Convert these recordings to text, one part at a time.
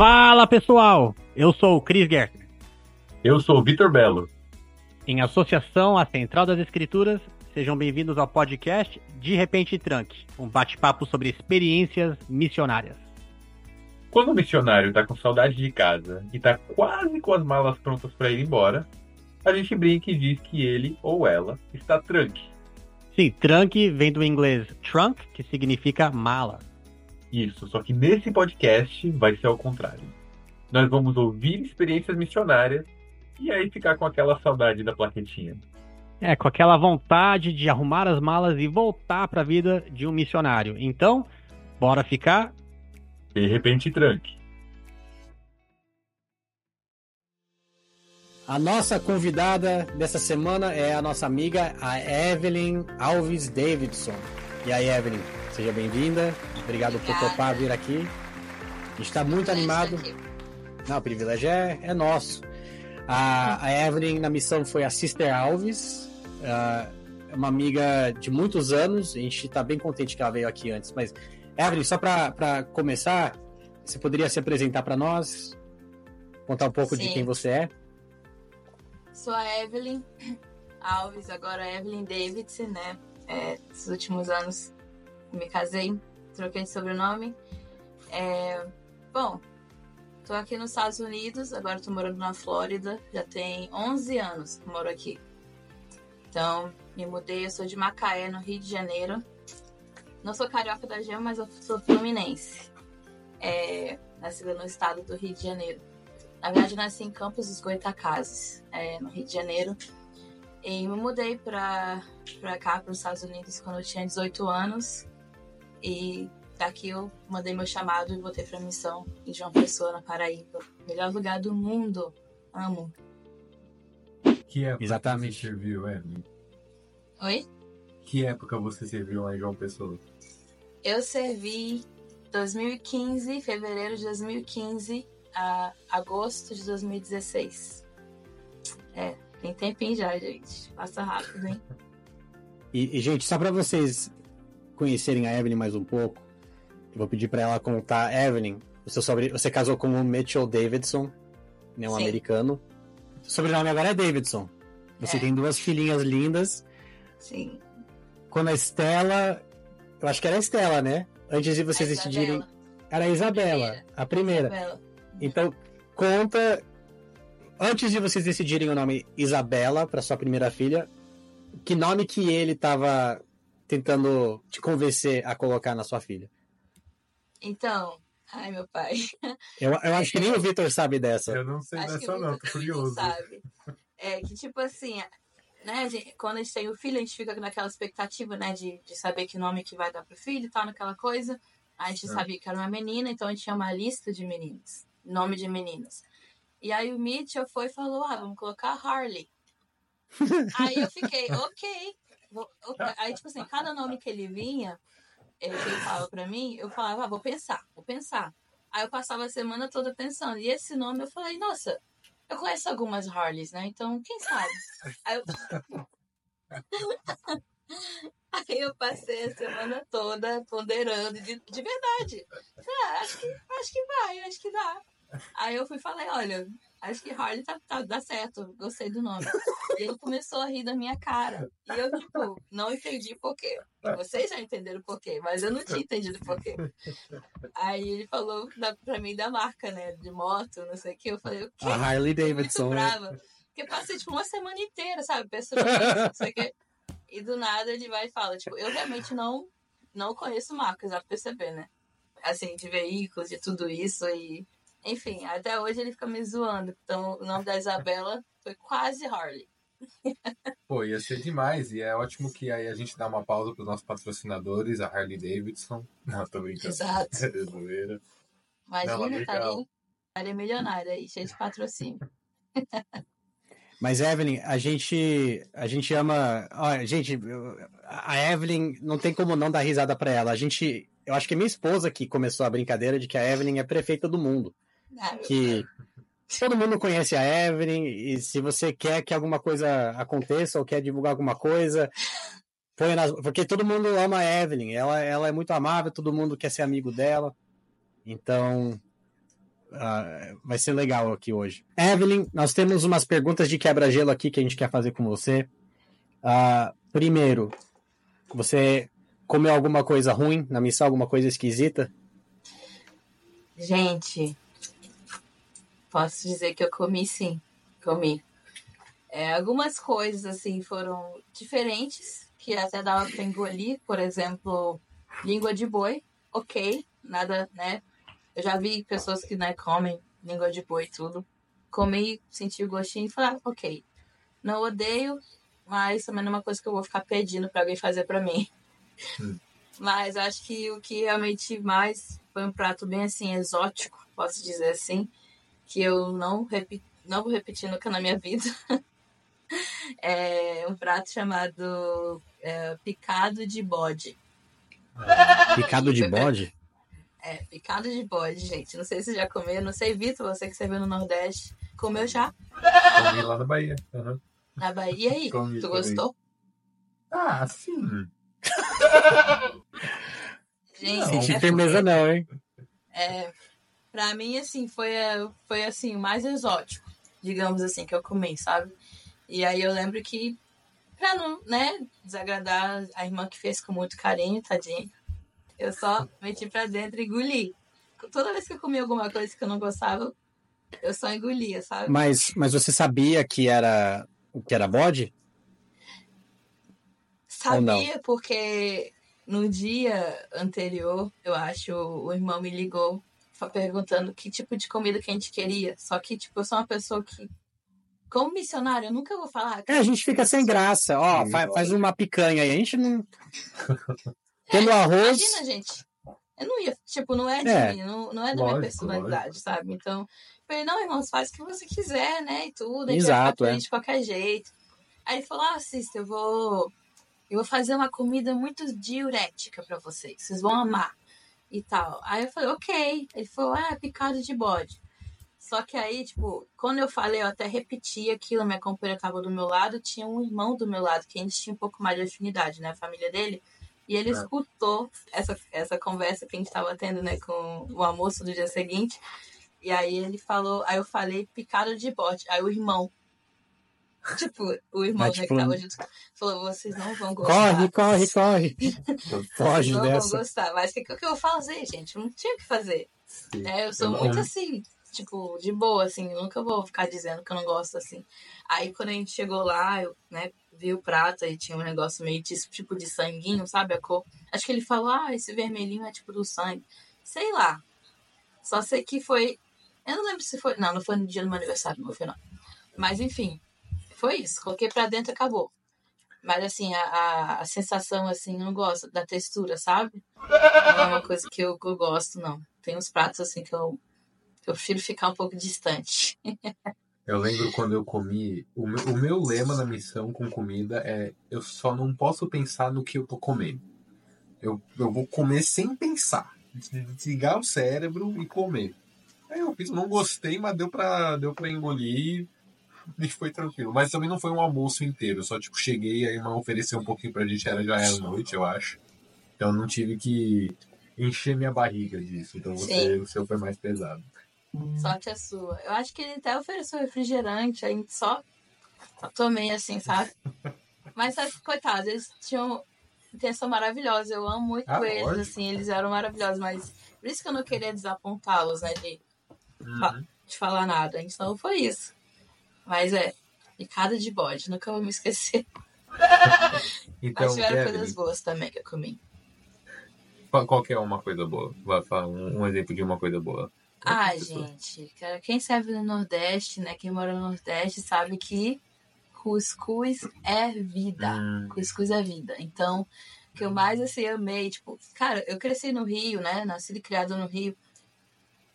Fala pessoal, eu sou o Chris Gertner. Eu sou o Vitor Belo. Em associação à Central das Escrituras, sejam bem-vindos ao podcast De Repente Tranque, um bate-papo sobre experiências missionárias. Quando o missionário tá com saudade de casa e tá quase com as malas prontas para ir embora, a gente brinca e diz que ele ou ela está tranque. Sim, trunk vem do inglês trunk, que significa mala. Isso, só que nesse podcast vai ser ao contrário. Nós vamos ouvir experiências missionárias e aí ficar com aquela saudade da plaquetinha. É, com aquela vontade de arrumar as malas e voltar para a vida de um missionário. Então, bora ficar? De repente, tranque. A nossa convidada dessa semana é a nossa amiga, a Evelyn Alves Davidson. E aí, Evelyn, seja bem-vinda. Obrigado Obrigada. por topar vir aqui. A gente está muito animado. Não, o privilégio é, é nosso. A, a, Evelyn na missão foi a Sister Alves, uh, uma amiga de muitos anos. A gente está bem contente que ela veio aqui antes. Mas, Evelyn, só para começar, você poderia se apresentar para nós? Contar um pouco Sim. de quem você é? Sou a Evelyn Alves, agora Evelyn Davidson, né? É, esses últimos anos me casei, troquei de sobrenome. É, bom, tô aqui nos Estados Unidos, agora tô morando na Flórida, já tem 11 anos que moro aqui. Então, me mudei, eu sou de Macaé, no Rio de Janeiro. Não sou carioca da gema, mas eu sou fluminense. É, nascida no estado do Rio de Janeiro. Na verdade, nasci em Campos dos Goitacazes, é, no Rio de Janeiro. E me mudei para cá, para os Estados Unidos, quando eu tinha 18 anos. E daqui eu mandei meu chamado e voltei para a missão em João Pessoa, na Paraíba. Melhor lugar do mundo. Amo. Que época Exatamente. você serviu, Evelyn? Oi? Que época você serviu lá em João Pessoa? Eu servi 2015, fevereiro de 2015, a agosto de 2016. É, tem tempinho já, gente. Passa rápido, hein? E, e gente, só para vocês conhecerem a Evelyn mais um pouco, eu vou pedir para ela contar. Evelyn, você, sobre, você casou com o Mitchell Davidson, né, um Sim. americano. O sobrenome agora é Davidson. Você é. tem duas filhinhas lindas. Sim. Quando a Estela. Eu acho que era a Estela, né? Antes de vocês decidirem. Era a Isabela, a primeira. A primeira. Então, conta. Antes de vocês decidirem o nome Isabela para sua primeira filha, que nome que ele estava tentando te convencer a colocar na sua filha? Então, ai meu pai. Eu, eu acho que nem o Vitor sabe dessa. Eu não sei acho dessa não, tô curioso. Sabe. É que tipo assim, né, gente, quando a gente tem o filho, a gente fica naquela expectativa, né, de, de saber que nome que vai dar pro filho e tal, naquela coisa. A gente é. sabia que era uma menina, então a gente tinha uma lista de meninos nome de meninas. E aí o Mitchell foi e falou: ah, vamos colocar Harley. aí eu fiquei, ok. Aí, tipo assim, cada nome que ele vinha, ele falava pra mim, eu falava, ah, vou pensar, vou pensar. Aí eu passava a semana toda pensando. E esse nome eu falei, nossa, eu conheço algumas Harleys, né? Então, quem sabe? Aí eu... Aí eu passei a semana toda ponderando de, de verdade. Ah, acho que, acho que vai, acho que dá. Aí eu fui e falei, olha, acho que Harley tá, tá, dá certo, gostei do nome. E ele começou a rir da minha cara. E eu, tipo, não entendi por quê. Vocês já entenderam por quê, mas eu não tinha entendido por quê. Aí ele falou da, pra mim da marca, né, de moto, não sei o que. Eu falei, o quê? A Harley Davidson. Né? brava. Porque passei, tipo, uma semana inteira, sabe, pensando não sei o quê. E do nada ele vai e fala, tipo, eu realmente não, não conheço marcas, a perceber, né? Assim, de veículos, de tudo isso e enfim, até hoje ele fica me zoando. Então, o nome da Isabela foi quase Harley. Pô, ia ser demais. E é ótimo que aí a gente dá uma pausa para os nossos patrocinadores, a Harley Davidson. Não, tô brincando. Exato. É Imagina, tá ali, milionária aí, cheio de patrocínio. Mas, Evelyn, a gente, a gente ama. Olha, gente, a Evelyn não tem como não dar risada para ela. A gente. Eu acho que é minha esposa que começou a brincadeira de que a Evelyn é prefeita do mundo que todo mundo conhece a Evelyn e se você quer que alguma coisa aconteça ou quer divulgar alguma coisa, põe nas... porque todo mundo ama a Evelyn, ela, ela é muito amável, todo mundo quer ser amigo dela. Então, Uh, vai ser legal aqui hoje. Evelyn, nós temos umas perguntas de quebra-gelo aqui que a gente quer fazer com você. Uh, primeiro, você comeu alguma coisa ruim na missão, alguma coisa esquisita? Gente, posso dizer que eu comi sim. Comi. É, algumas coisas, assim, foram diferentes, que até dava pra engolir. Por exemplo, língua de boi, ok. Nada, né? Eu já vi pessoas que, né, comem língua de boi e tudo. Comi, senti o gostinho e falei, ah, ok. Não odeio, mas também não é uma coisa que eu vou ficar pedindo para alguém fazer para mim. Hum. Mas acho que o que realmente mais foi um prato bem assim exótico, posso dizer assim, que eu não repeti, não vou repetir nunca na minha vida. é um prato chamado é, picado de bode. Picado de bode? É, picado de bode, gente. Não sei se já comeu, não sei, Vitor, você que serviu no Nordeste. Comeu já? Comi lá na Bahia. Uhum. Na Bahia aí? Comi, tu comi. gostou? Ah, sim. gente, Senti é firmeza não, hein? É, pra mim, assim, foi, foi assim, o mais exótico, digamos assim, que eu comi, sabe? E aí eu lembro que, pra não, né, desagradar a irmã que fez com muito carinho, tadinha, eu só meti pra dentro e engoli. Toda vez que eu comia alguma coisa que eu não gostava, eu só engolia, sabe? Mas, mas você sabia que era que era bode? Sabia, porque no dia anterior, eu acho, o irmão me ligou perguntando que tipo de comida que a gente queria. Só que, tipo, eu sou uma pessoa que como missionário, eu nunca vou falar. É, a gente fica sem graça. Ó, faz, faz uma picanha aí. A gente não. Tendo arroz. Imagina, gente. Eu não ia, tipo, não é de é, mim, não, não é da lógico, minha personalidade, lógico. sabe? Então, eu falei, não, irmãos, faz o que você quiser, né? E tudo. A gente Exato, vai é. de qualquer jeito. Aí ele falou, ah, eu vou. Eu vou fazer uma comida muito diurética para vocês. Vocês vão amar. E tal. Aí eu falei, ok. Ele falou, ah, picado de bode. Só que aí, tipo, quando eu falei, eu até repeti aquilo, minha companheira tava do meu lado, tinha um irmão do meu lado, que a gente tinha um pouco mais de afinidade, né? A família dele. E ele é. escutou essa, essa conversa que a gente estava tendo, né, com o almoço do dia seguinte. E aí ele falou, aí eu falei picado de bote. Aí o irmão, tipo, o irmão né, tipo, que tava junto, falou, vocês não vão gostar. Corre, corre, corre. Foge não dessa. vão gostar. Mas o que, que eu vou fazer, gente? Não tinha o que fazer. É, eu sou muito assim, tipo, de boa, assim, eu nunca vou ficar dizendo que eu não gosto assim. Aí quando a gente chegou lá, eu, né, vi o prato e tinha um negócio meio de, tipo de sanguinho, sabe? A cor. Acho que ele falou, ah, esse vermelhinho é tipo do sangue. Sei lá. Só sei que foi. Eu não lembro se foi. Não, não foi no dia do meu aniversário, não foi não. Mas enfim, foi isso. Coloquei pra dentro e acabou. Mas assim, a, a, a, sensação, assim, eu não gosto da textura, sabe? Não é uma coisa que eu, eu gosto, não. Tem uns pratos assim que eu, eu prefiro ficar um pouco distante. Eu lembro quando eu comi. O meu, o meu lema na missão com comida é: eu só não posso pensar no que eu tô comendo. Eu, eu vou comer sem pensar. Desligar o cérebro e comer. Aí eu fiz, não gostei, mas deu pra, deu pra engolir e foi tranquilo. Mas também não foi um almoço inteiro. Só tipo, cheguei, aí uma ofereceu um pouquinho pra gente, era, já era noite, eu acho. Então não tive que encher minha barriga disso. Então você, o seu foi mais pesado. Sorte a sua. Eu acho que ele até ofereceu refrigerante, aí só tomei assim, sabe? Mas, sabe, coitados, eles tinham intenção maravilhosa. Eu amo muito ah, eles, lógico. assim, eles eram maravilhosos, mas por isso que eu não queria desapontá-los, né? De, uhum. de falar nada. Então foi isso. Mas é, picada de bode, nunca vou me esquecer. então, mas tiveram Kevin, coisas boas também que eu comi. Qual, que é uma coisa boa? Vai falar um, um exemplo de uma coisa boa. Ah, gente, quem serve no Nordeste, né? Quem mora no Nordeste sabe que cuscuz é vida. Hum. Cuscuz é vida. Então, o que eu mais assim amei, tipo, cara, eu cresci no Rio, né? Nasci e criado no Rio.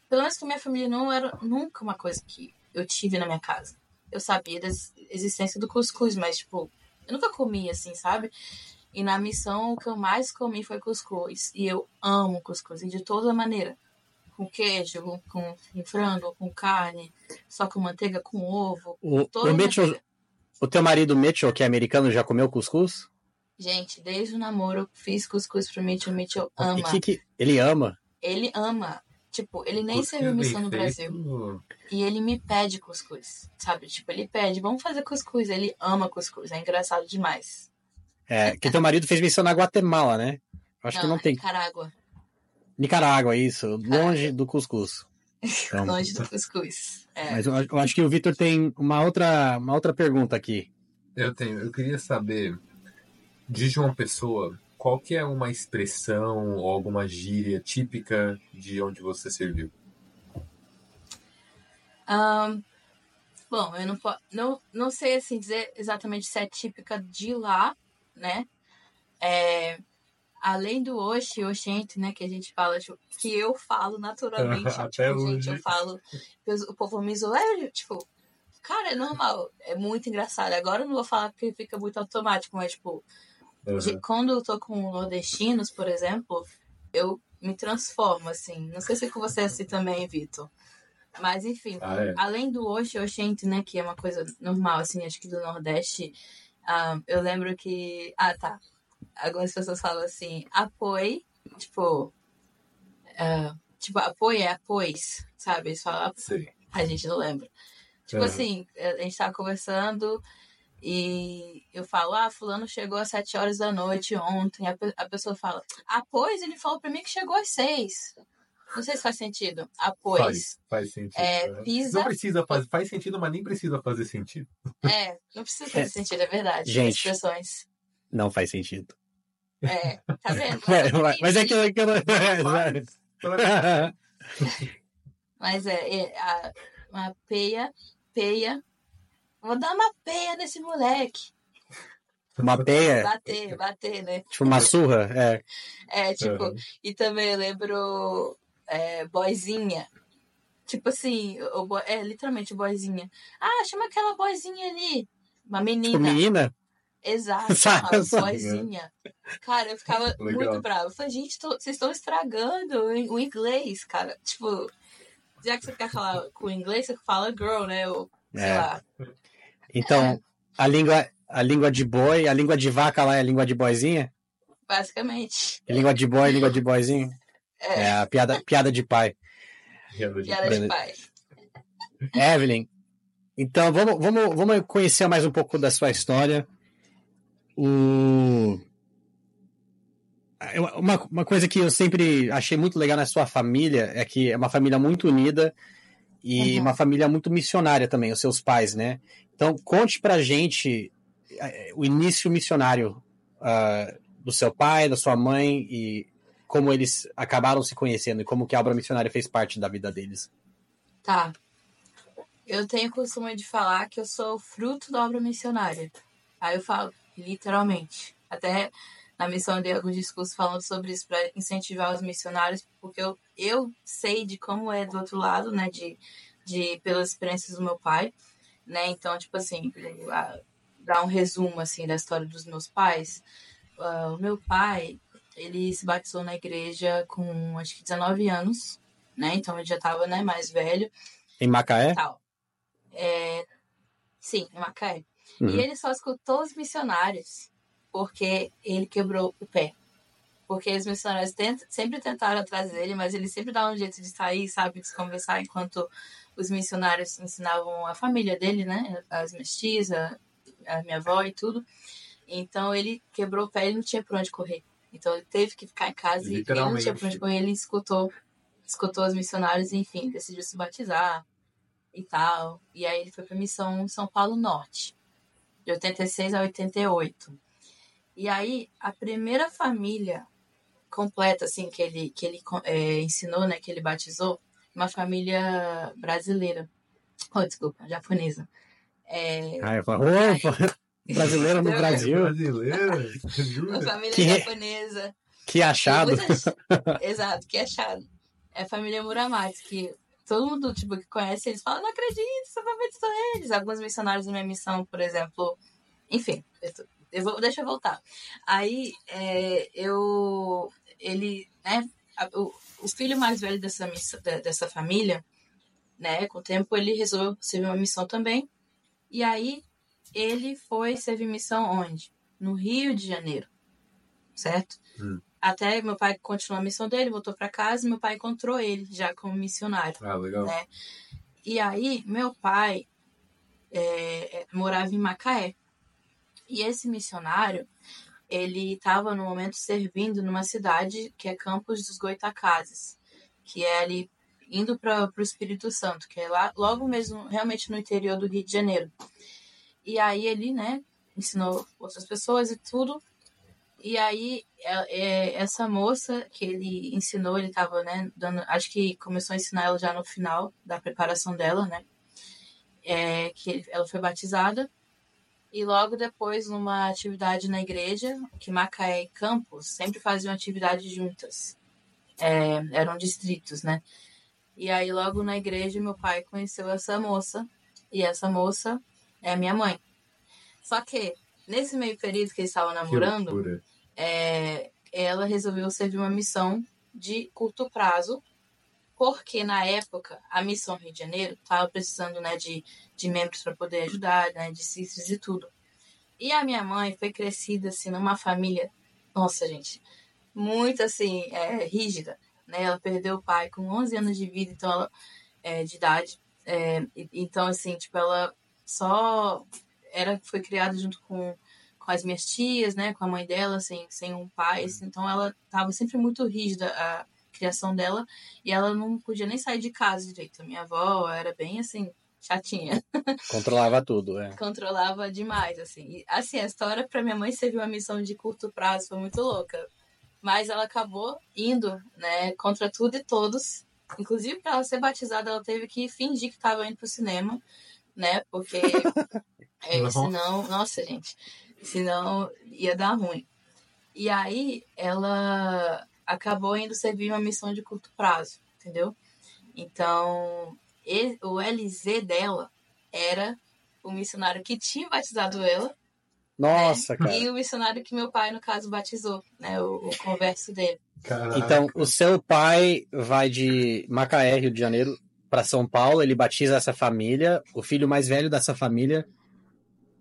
Pelo menos que minha família não era nunca uma coisa que eu tive na minha casa. Eu sabia da existência do cuscuz, mas, tipo, eu nunca comi assim, sabe? E na missão, o que eu mais comi foi cuscuz. E eu amo cuscuz, e de toda maneira com queijo, com, com frango, com carne, só com manteiga, com ovo. O, o, Mitchell, o teu marido Mitchell, que é americano, já comeu cuscuz? Gente, desde o namoro eu fiz cuscuz pro Mitchell, o Mitchell ama. Que que ele ama? Ele ama. Tipo, ele nem Cuscuz serviu missão no Brasil. feito. E ele me pede cuscuz, sabe? Tipo, ele pede, vamos fazer cuscuz. Ele ama cuscuz, é engraçado demais. É, que teu marido fez missão na Guatemala, né? Acho que não tem. Nicarágua, Nicarágua, isso. Longe do cuscuz. Então, longe do cuscuz. É. Mas eu, eu acho que o Vitor tem uma outra, uma outra pergunta aqui. Eu tenho, eu queria saber de João Pessoa, qual que é uma expressão ou alguma gíria típica de onde você serviu? Ahn, bom, eu não, não, não sei assim dizer exatamente se é típica de lá, né? É, além do Oxi, Oxente, né? Que a gente fala, tipo, que eu falo naturalmente. Até tipo, gente, hoje. eu falo. O povo me zoa, é, tipo, cara, é normal. É muito engraçado. Agora eu não vou falar porque fica muito automático, mas, tipo, de- quando eu tô com nordestinos, por exemplo, eu me transformo, assim. Não sei se é com você é assim também, Vitor. Mas, enfim, Ah, é. além do Oxe, Oxente, né, que é uma coisa normal, assim, acho que do Nordeste, ah, eu lembro que... Ah, tá. Algumas pessoas falam assim, apoie, tipo... ah, tipo, apoio é apois, sabe? Eles falam, Sei. a gente não lembra. Tipo Aham. assim, a gente tava conversando e eu falo, ah, fulano chegou às sete horas da noite ontem. A, pe- a pessoa fala, ah, pois ele falou pra mim que chegou às seis. Não sei se faz sentido. Ah, pois. Faz, faz sentido. É, né? pisa- Não precisa fazer, faz sentido, mas nem precisa fazer sentido. É, não precisa fazer sentido, é verdade. Gente. Expressões. Não faz sentido. É, tá vendo? É, mas- mas é que, é que eu não. Mas é, é a, uma peia, peia. Vou dar uma peia nesse moleque. Uma peia, Bater, bater, né? tipo uma surra. É. É, tipo, Aham. e também eu lembro é, boizinha. Tipo assim, o boy- é literalmente boizinha. Ah, chama aquela boizinha ali. Uma Tipo, menina. menina? Exato, uma boizinha. Cara, eu ficava Legal. muito brava. Eu falei, gente, tô- vocês estão estragando o inglês, cara. Tipo, já que você quer falar com o inglês, você fala girl, né? Ou, sei É. lá. Então, a língua, a língua de boi, a língua de vaca lá é a língua de boizinha? Basicamente. E língua de boi, língua de boizinho? É, É a piada, piada de pai. Piada de piada de pai. Evelyn, então vamos, vamos, vamos conhecer mais um pouco da sua história. O... Uma, uma coisa que eu sempre achei muito legal na sua família é que é uma família muito unida e Uhum. uma família muito missionária também, os seus pais, né? Então, conte pra gente eh, o início missionário ah, do seu pai, da sua mãe e como eles acabaram se conhecendo e como que a obra missionária fez parte da vida deles. Tá. Eu tenho o costume de falar que eu sou fruto da obra missionária. Aí eu falo, literalmente. Até na missão dei alguns discursos falando sobre isso para incentivar os missionários, porque eu, eu sei de como é do outro lado, né? De, de pelas experiências do meu pai, né? Então, tipo assim, a- dar um resumo assim da história dos meus pais. Ah, o meu pai, ele se batizou na igreja com acho que 19 anos, né? Então ele já tava, né, mais velho Em Macaé? tal. É, sim, em Macaé. Uhum. E ele só escutou os missionários porque ele quebrou o pé. Porque os missionários sempre tentaram atrás dele, mas ele sempre dava um jeito de sair, sabe, de se conversar, enquanto os missionários ensinavam a família dele, né, as mestizas, a minha avó e tudo. Então ele quebrou o pé e não tinha pra onde correr. Então ele teve que ficar em casa e ele não tinha pra onde correr. Ele escutou, escutou os missionários enfim, decidiu se batizar e tal. E aí ele foi pra missão São Paulo Norte, de 86 a 88. E aí a primeira família completa, assim, que ele, que ele é, ensinou, né, que ele batizou, uma família brasileira. Oh, desculpa, japonesa. É, Ah, eu falo, opa, brasileiro no Brasil. Brasileira? uma família Que- japonesa. Que achado. Muitas- Exato, que achado. É a família Muramati, que todo mundo tipo, que conhece eles fala, não acredito, você vai batizou eles. Alguns missionários da minha missão, por exemplo. Enfim, eu vou, deixa eu voltar. Aí, é, eu. Ele, né? O, o filho mais velho dessa, dessa família, né? Com o tempo, ele resolveu servir uma missão também. E aí, ele foi servir missão onde? No Rio de Janeiro. Certo? Hum. Até meu pai continuou a missão dele, voltou para casa, e meu pai encontrou ele já como missionário. Ah, legal. Né? E aí, meu pai é, é morava em Macaé. E esse missionário, ele estava no momento servindo numa cidade que é Campos dos Goitacazes, que é ali indo para o Espírito Santo, que é lá logo mesmo realmente no interior do Rio de Janeiro. E aí ele, né, ensinou outras pessoas e tudo. E aí é, é, essa moça que ele ensinou, ele estava, né, dando, acho que começou a ensinar ela já no final da preparação dela, né? É, que ela foi batizada e logo depois, numa atividade na igreja, que Macaé e Campos sempre faziam atividades juntas. É, eram distritos, né? E aí, logo na igreja, meu pai conheceu essa moça. E essa moça é a minha mãe. Só que, nesse meio período que eles estavam namorando, é, ela resolveu servir uma missão de curto prazo. Porque, na época, a missão Rio de Janeiro estava precisando né, de de membros para poder ajudar, né, de sisters e tudo. E a minha mãe foi crescida assim numa família, nossa gente, muito assim é, rígida, né? Ela perdeu o pai com 11 anos de vida, então ela é, de idade, é, então assim tipo ela só era foi criada junto com com as minhas tias, né, com a mãe dela, sem, sem um pai, assim, então ela estava sempre muito rígida a criação dela e ela não podia nem sair de casa direito. A minha avó era bem assim, chatinha. Controlava tudo, é. Controlava demais, assim. E, assim, a história para minha mãe serviu uma missão de curto prazo, foi muito louca. Mas ela acabou indo, né, contra tudo e todos. Inclusive, para ela ser batizada, ela teve que fingir que estava indo pro cinema, né? Porque é, senão, nossa, gente, senão ia dar ruim. E aí ela acabou indo servir uma missão de curto prazo, entendeu? Então, ele, o LZ dela era o missionário que tinha batizado ela. Nossa, né? cara. E o missionário que meu pai, no caso, batizou, né? O, o converso dele. Caraca. Então, o seu pai vai de Macaé, Rio de Janeiro, para São Paulo, ele batiza essa família, o filho mais velho dessa família,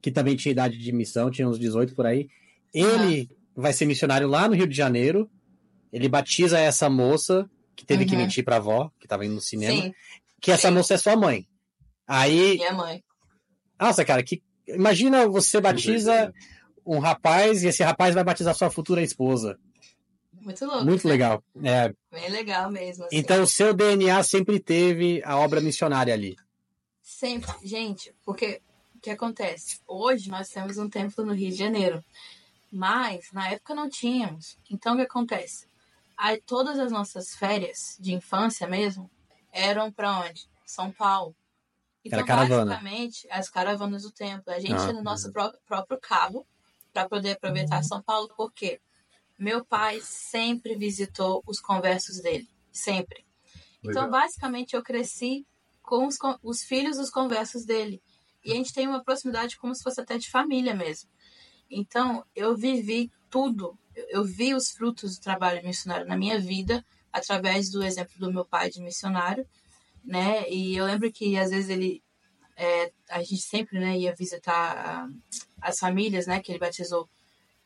que também tinha idade de missão, tinha uns 18 por aí. Ele uhum. vai ser missionário lá no Rio de Janeiro. Ele batiza essa moça que teve uhum. que mentir pra avó, que tava indo no cinema. Sim que essa moça é sua mãe. Aí. Minha mãe. Nossa, cara, que. Imagina você batiza um rapaz e esse rapaz vai batizar sua futura esposa. Muito louco. Muito né? legal. É. Bem legal mesmo. Assim. Então o seu DNA sempre teve a obra missionária ali. Sempre. Gente, porque o que acontece? Hoje nós temos um templo no Rio de Janeiro. Mas na época não tínhamos. Então o que acontece? Aí, todas as nossas férias de infância mesmo, eram para onde? São Paulo. Então, Era caravana. basicamente, as caravanas do templo. A gente ah, no nosso pró próprio carro para poder aproveitar São Paulo, porque meu pai sempre visitou os conversos dele. Sempre. Então, Legal. Então, basicamente, eu cresci com os, com os filhos dos conversos dele. E a gente tem uma proximidade como se fosse até de família mesmo. Então, eu vivi tudo. Eu vi os frutos do trabalho missionário na minha vida através do exemplo do meu pai de missionário, né? E eu lembro que às vezes ele, é, a gente sempre, né, ia visitar as famílias, né, que ele batizou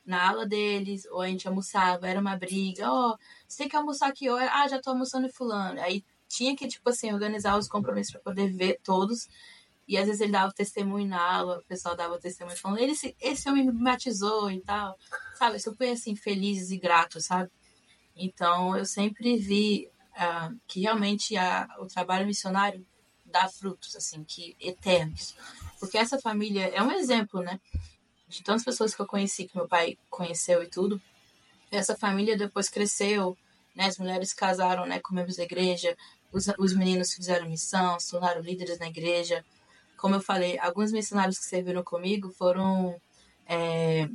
na aula deles, ou a gente almoçava, era uma briga, ó, oh, você tem que almoçar aqui hoje, ah, já tô almoçando em fulano. Aí tinha que, tipo assim, organizar os compromissos para poder ver todos. E às vezes ele dava testemunho na aula, o pessoal dava testemunho falando, ele, esse homem me batizou e tal. Sabe, eu fui assim, felizes e gratos, sabe? Então, eu sempre vi uh, que realmente a, o trabalho missionário dá frutos, assim, que eternos. Porque essa família é um exemplo, né? De tantas pessoas que eu conheci, que meu pai conheceu e tudo. Essa família depois cresceu, né? As mulheres casaram, né, com membros da igreja, os, os meninos fizeram missão, se tornaram líderes na igreja. Como eu falei, alguns missionários que serviram comigo foram é,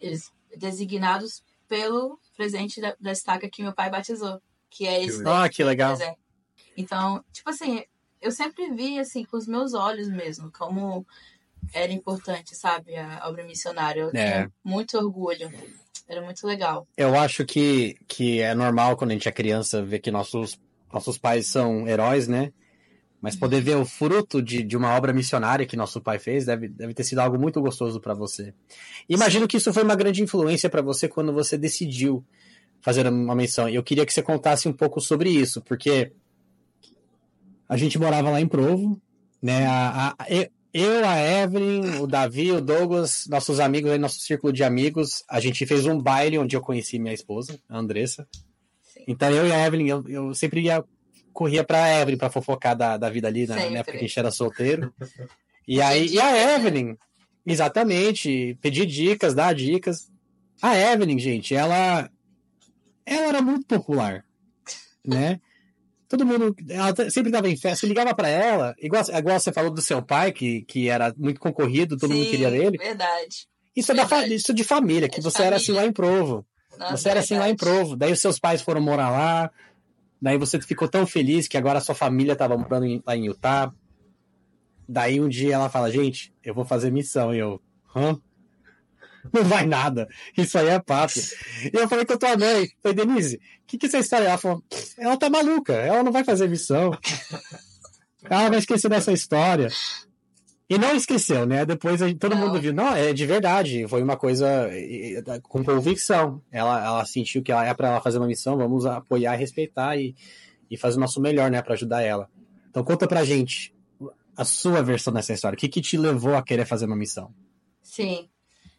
eles, designados pelo presente da, da estaca que meu pai batizou, que é esse. Ah, que legal. Então, tipo assim, eu sempre vi assim com os meus olhos mesmo, como era importante, sabe, a obra missionária. Eu é. tinha muito orgulho. Era muito legal. Eu acho que, que é normal quando a gente é criança ver que nossos, nossos pais são heróis, né? Mas poder ver o fruto de, de uma obra missionária que nosso pai fez deve, deve ter sido algo muito gostoso para você. Imagino Sim. que isso foi uma grande influência para você quando você decidiu fazer uma menção. Eu queria que você contasse um pouco sobre isso, porque a gente morava lá em Provo, né? A, a, eu, a Evelyn, o Davi, o Douglas, nossos amigos, nosso círculo de amigos, a gente fez um baile onde eu conheci minha esposa, a Andressa. Então eu e a Evelyn, eu, eu sempre ia, corria pra Evelyn pra fofocar da, da vida ali, na, na época que a gente era solteiro. E aí, e a Evelyn, exatamente, pedir dicas, dar dicas. A Evelyn, gente, ela, ela era muito popular, né? todo mundo. Ela sempre estava em festa, ligava para ela, igual, igual você falou do seu pai, que, que era muito concorrido, todo Sim, mundo queria ele. Verdade. Isso verdade. é da, isso de família, que é você família. era assim lá em Provo. Nossa, você era assim lá em Provo. Daí os seus pais foram morar lá. Daí você ficou tão feliz que agora sua família estava morando em, lá em Utah. Daí um dia ela fala, gente, eu vou fazer missão. E eu, hã? não vai nada. Isso aí é papo. E eu falei com a tua mãe, falei, Denise, o que, que é essa história? Ela falou, ela tá maluca, ela não vai fazer missão. Ela vai esquecer dessa história. E não esqueceu, né? Depois todo não. mundo viu. Não, é de verdade. Foi uma coisa com convicção. Ela, ela sentiu que ela é para ela fazer uma missão, vamos apoiar, respeitar e, e fazer o nosso melhor, né? para ajudar ela. Então conta pra gente a sua versão dessa história. O que, que te levou a querer fazer uma missão? Sim.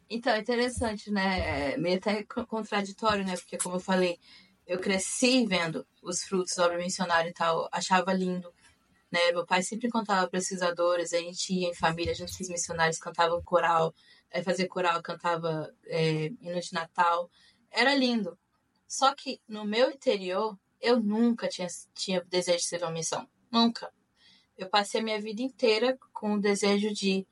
Então, é interessante, né? É meio até contraditório, né? Porque, como eu falei, eu cresci vendo os frutos da obra missionária e tal, achava lindo. Né? Meu pai sempre contava para pesquisadores, a gente ia em família junto com os missionários, cantava coral, é, fazia coral, cantava é, hino de Natal. Era lindo. Só que no meu interior, eu nunca tinha, tinha desejo de ser uma missão. Nunca. Eu passei a minha vida inteira com o desejo de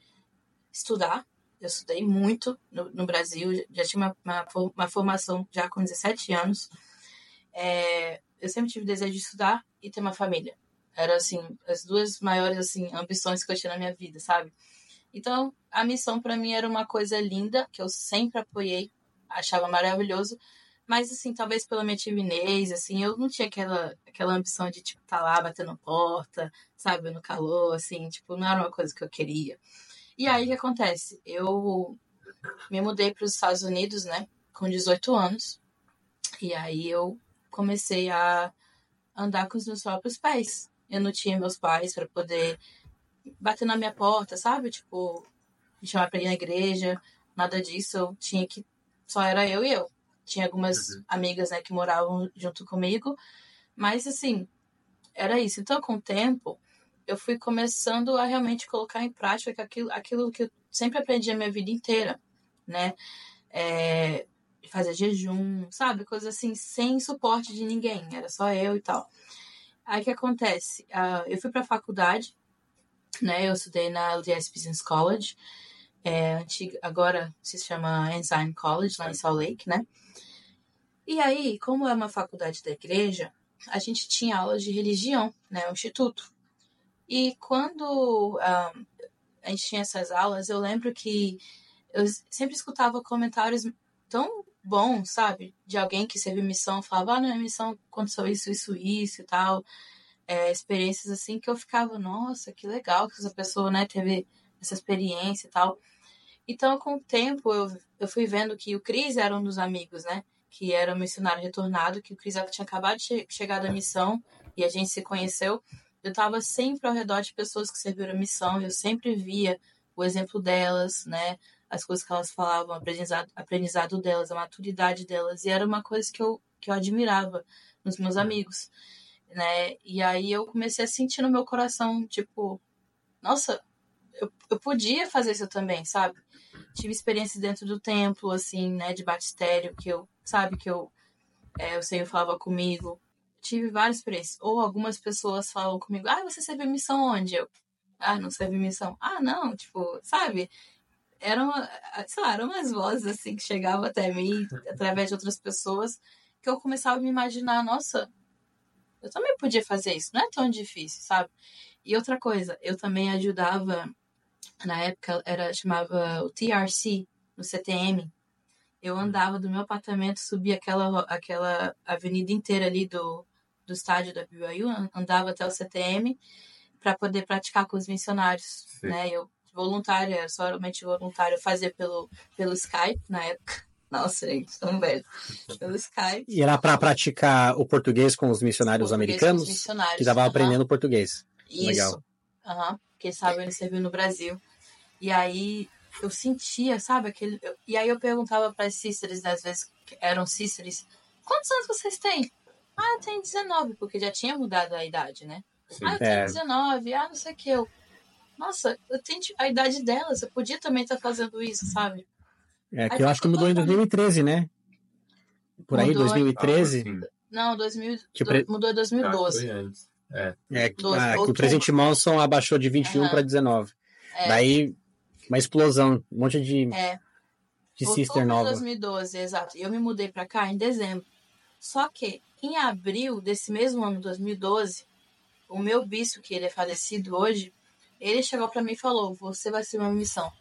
estudar, eu estudei muito no, no Brasil, já tinha uma, uma, uma, formação já com 17 anos. É, eu sempre tive desejo de estudar e ter uma família. Eram, assim, as duas maiores, assim, ambições que eu tinha na minha vida, sabe? Então, a missão para mim era uma coisa linda, que eu sempre apoiei, achava maravilhoso. Mas, assim, talvez pela minha timidez, assim, eu não tinha aquela, aquela ambição de, tipo, estar tá lá batendo porta, sabe, no calor, assim, tipo, não era uma coisa que eu queria. E aí o que acontece? Eu me mudei para os Estados Unidos, né, com 18 anos. E aí eu comecei a andar com os meus próprios pés. Eu não tinha meus pais para poder bater na minha porta, sabe? Tipo, me chamar para ir na igreja, nada disso. Eu tinha que. Só era eu e eu. Tinha algumas uhum. amigas, né, que moravam junto comigo. Mas, assim, era isso. Então, com o tempo, eu fui começando a realmente colocar em prática aquilo, aquilo que eu sempre aprendi a minha vida inteira, né? É, fazer jejum, sabe? Coisas assim, sem suporte de ninguém, era só eu e tal. Aí o que acontece? Uh, eu fui para a faculdade, né? Eu estudei na LDS Business College, é, antiga, agora se chama Ensign College, lá em Salt Lake, né? E aí, como é uma faculdade da igreja, a gente tinha aulas de religião, né? O instituto. E quando a gente tinha essas aulas, eu lembro que eu sempre escutava comentários tão bons, sabe? De alguém que serviu missão, falava, ah, na missão aconteceu isso, isso, isso e tal. É, experiências assim que eu ficava, nossa, que legal que essa pessoa, né, teve essa experiência e tal. Então, com o tempo, eu, eu fui vendo que o Cris era um dos amigos, né? Que era um missionário retornado, que o Cris tinha acabado de che chegar da missão e a gente se conheceu eu estava sempre ao redor de pessoas que serviram a missão, eu sempre via o exemplo delas, né? As coisas que elas falavam, o aprendizado, aprendizado delas, a maturidade delas, e era uma coisa que eu, que eu admirava nos meus amigos, né? E aí eu comecei a sentir no meu coração, tipo, nossa, eu, eu podia fazer isso também, sabe? Tive experiências dentro do templo, assim, né, de batistério, que eu, sabe, que eu, é, o Senhor falava comigo, tive várias experiências. Ou algumas pessoas falam comigo, ah, você serve missão onde? Eu, ah, não serve missão. Ah, não, tipo, sabe? Eram, sei lá, eram umas vozes assim que chegavam até mim, através de outras pessoas, que eu começava a me imaginar, nossa, eu também podia fazer isso, não é tão difícil, sabe? E outra coisa, eu também ajudava, na época era chamava o TRC, no CTM. Eu andava do meu apartamento, subia aquela, aquela avenida inteira ali do, do estádio da BYU, andava até o CTM para poder praticar com os missionários, Sim. né? Eu voluntária, somente voluntária, fazia pelo pelo Skype na época. Nossa, gente, tão velho. Pelo Skype. E era para praticar o português com os missionários Português com os americanos missionários. que estavam aham. aprendendo português. Isso. Legal. Aham. Porque estavam indo servir no Brasil. E aí eu sentia, sabe, aquele. E aí eu perguntava para as sisters, às vezes que eram sisters, quantos anos vocês têm? Ah, eu tenho 19, porque já tinha mudado a idade, né? Sim. Ah, eu tenho É. 19, ah, não sei o que. Eu, nossa, eu tenho a idade delas, eu podia também estar fazendo isso, sabe? É que Aí eu acho que mudou em todo mundo- 2013, né? Por aí, Mudou. 2013. Ah, sim. Não, 2000, Que pre- mudou em Ah, 2012. foi antes. É. É, que, Doze, ah, que o presidente Monson abaixou de 21 Aham. para 19. É. Daí, uma explosão, um monte de, É, de outubro sister nova. 2012, exato. E eu me mudei pra cá em dezembro. Só que em abril desse mesmo ano, 2012, o meu bispo, que ele é falecido hoje, ele chegou pra mim e falou: Você vai ser uma missão.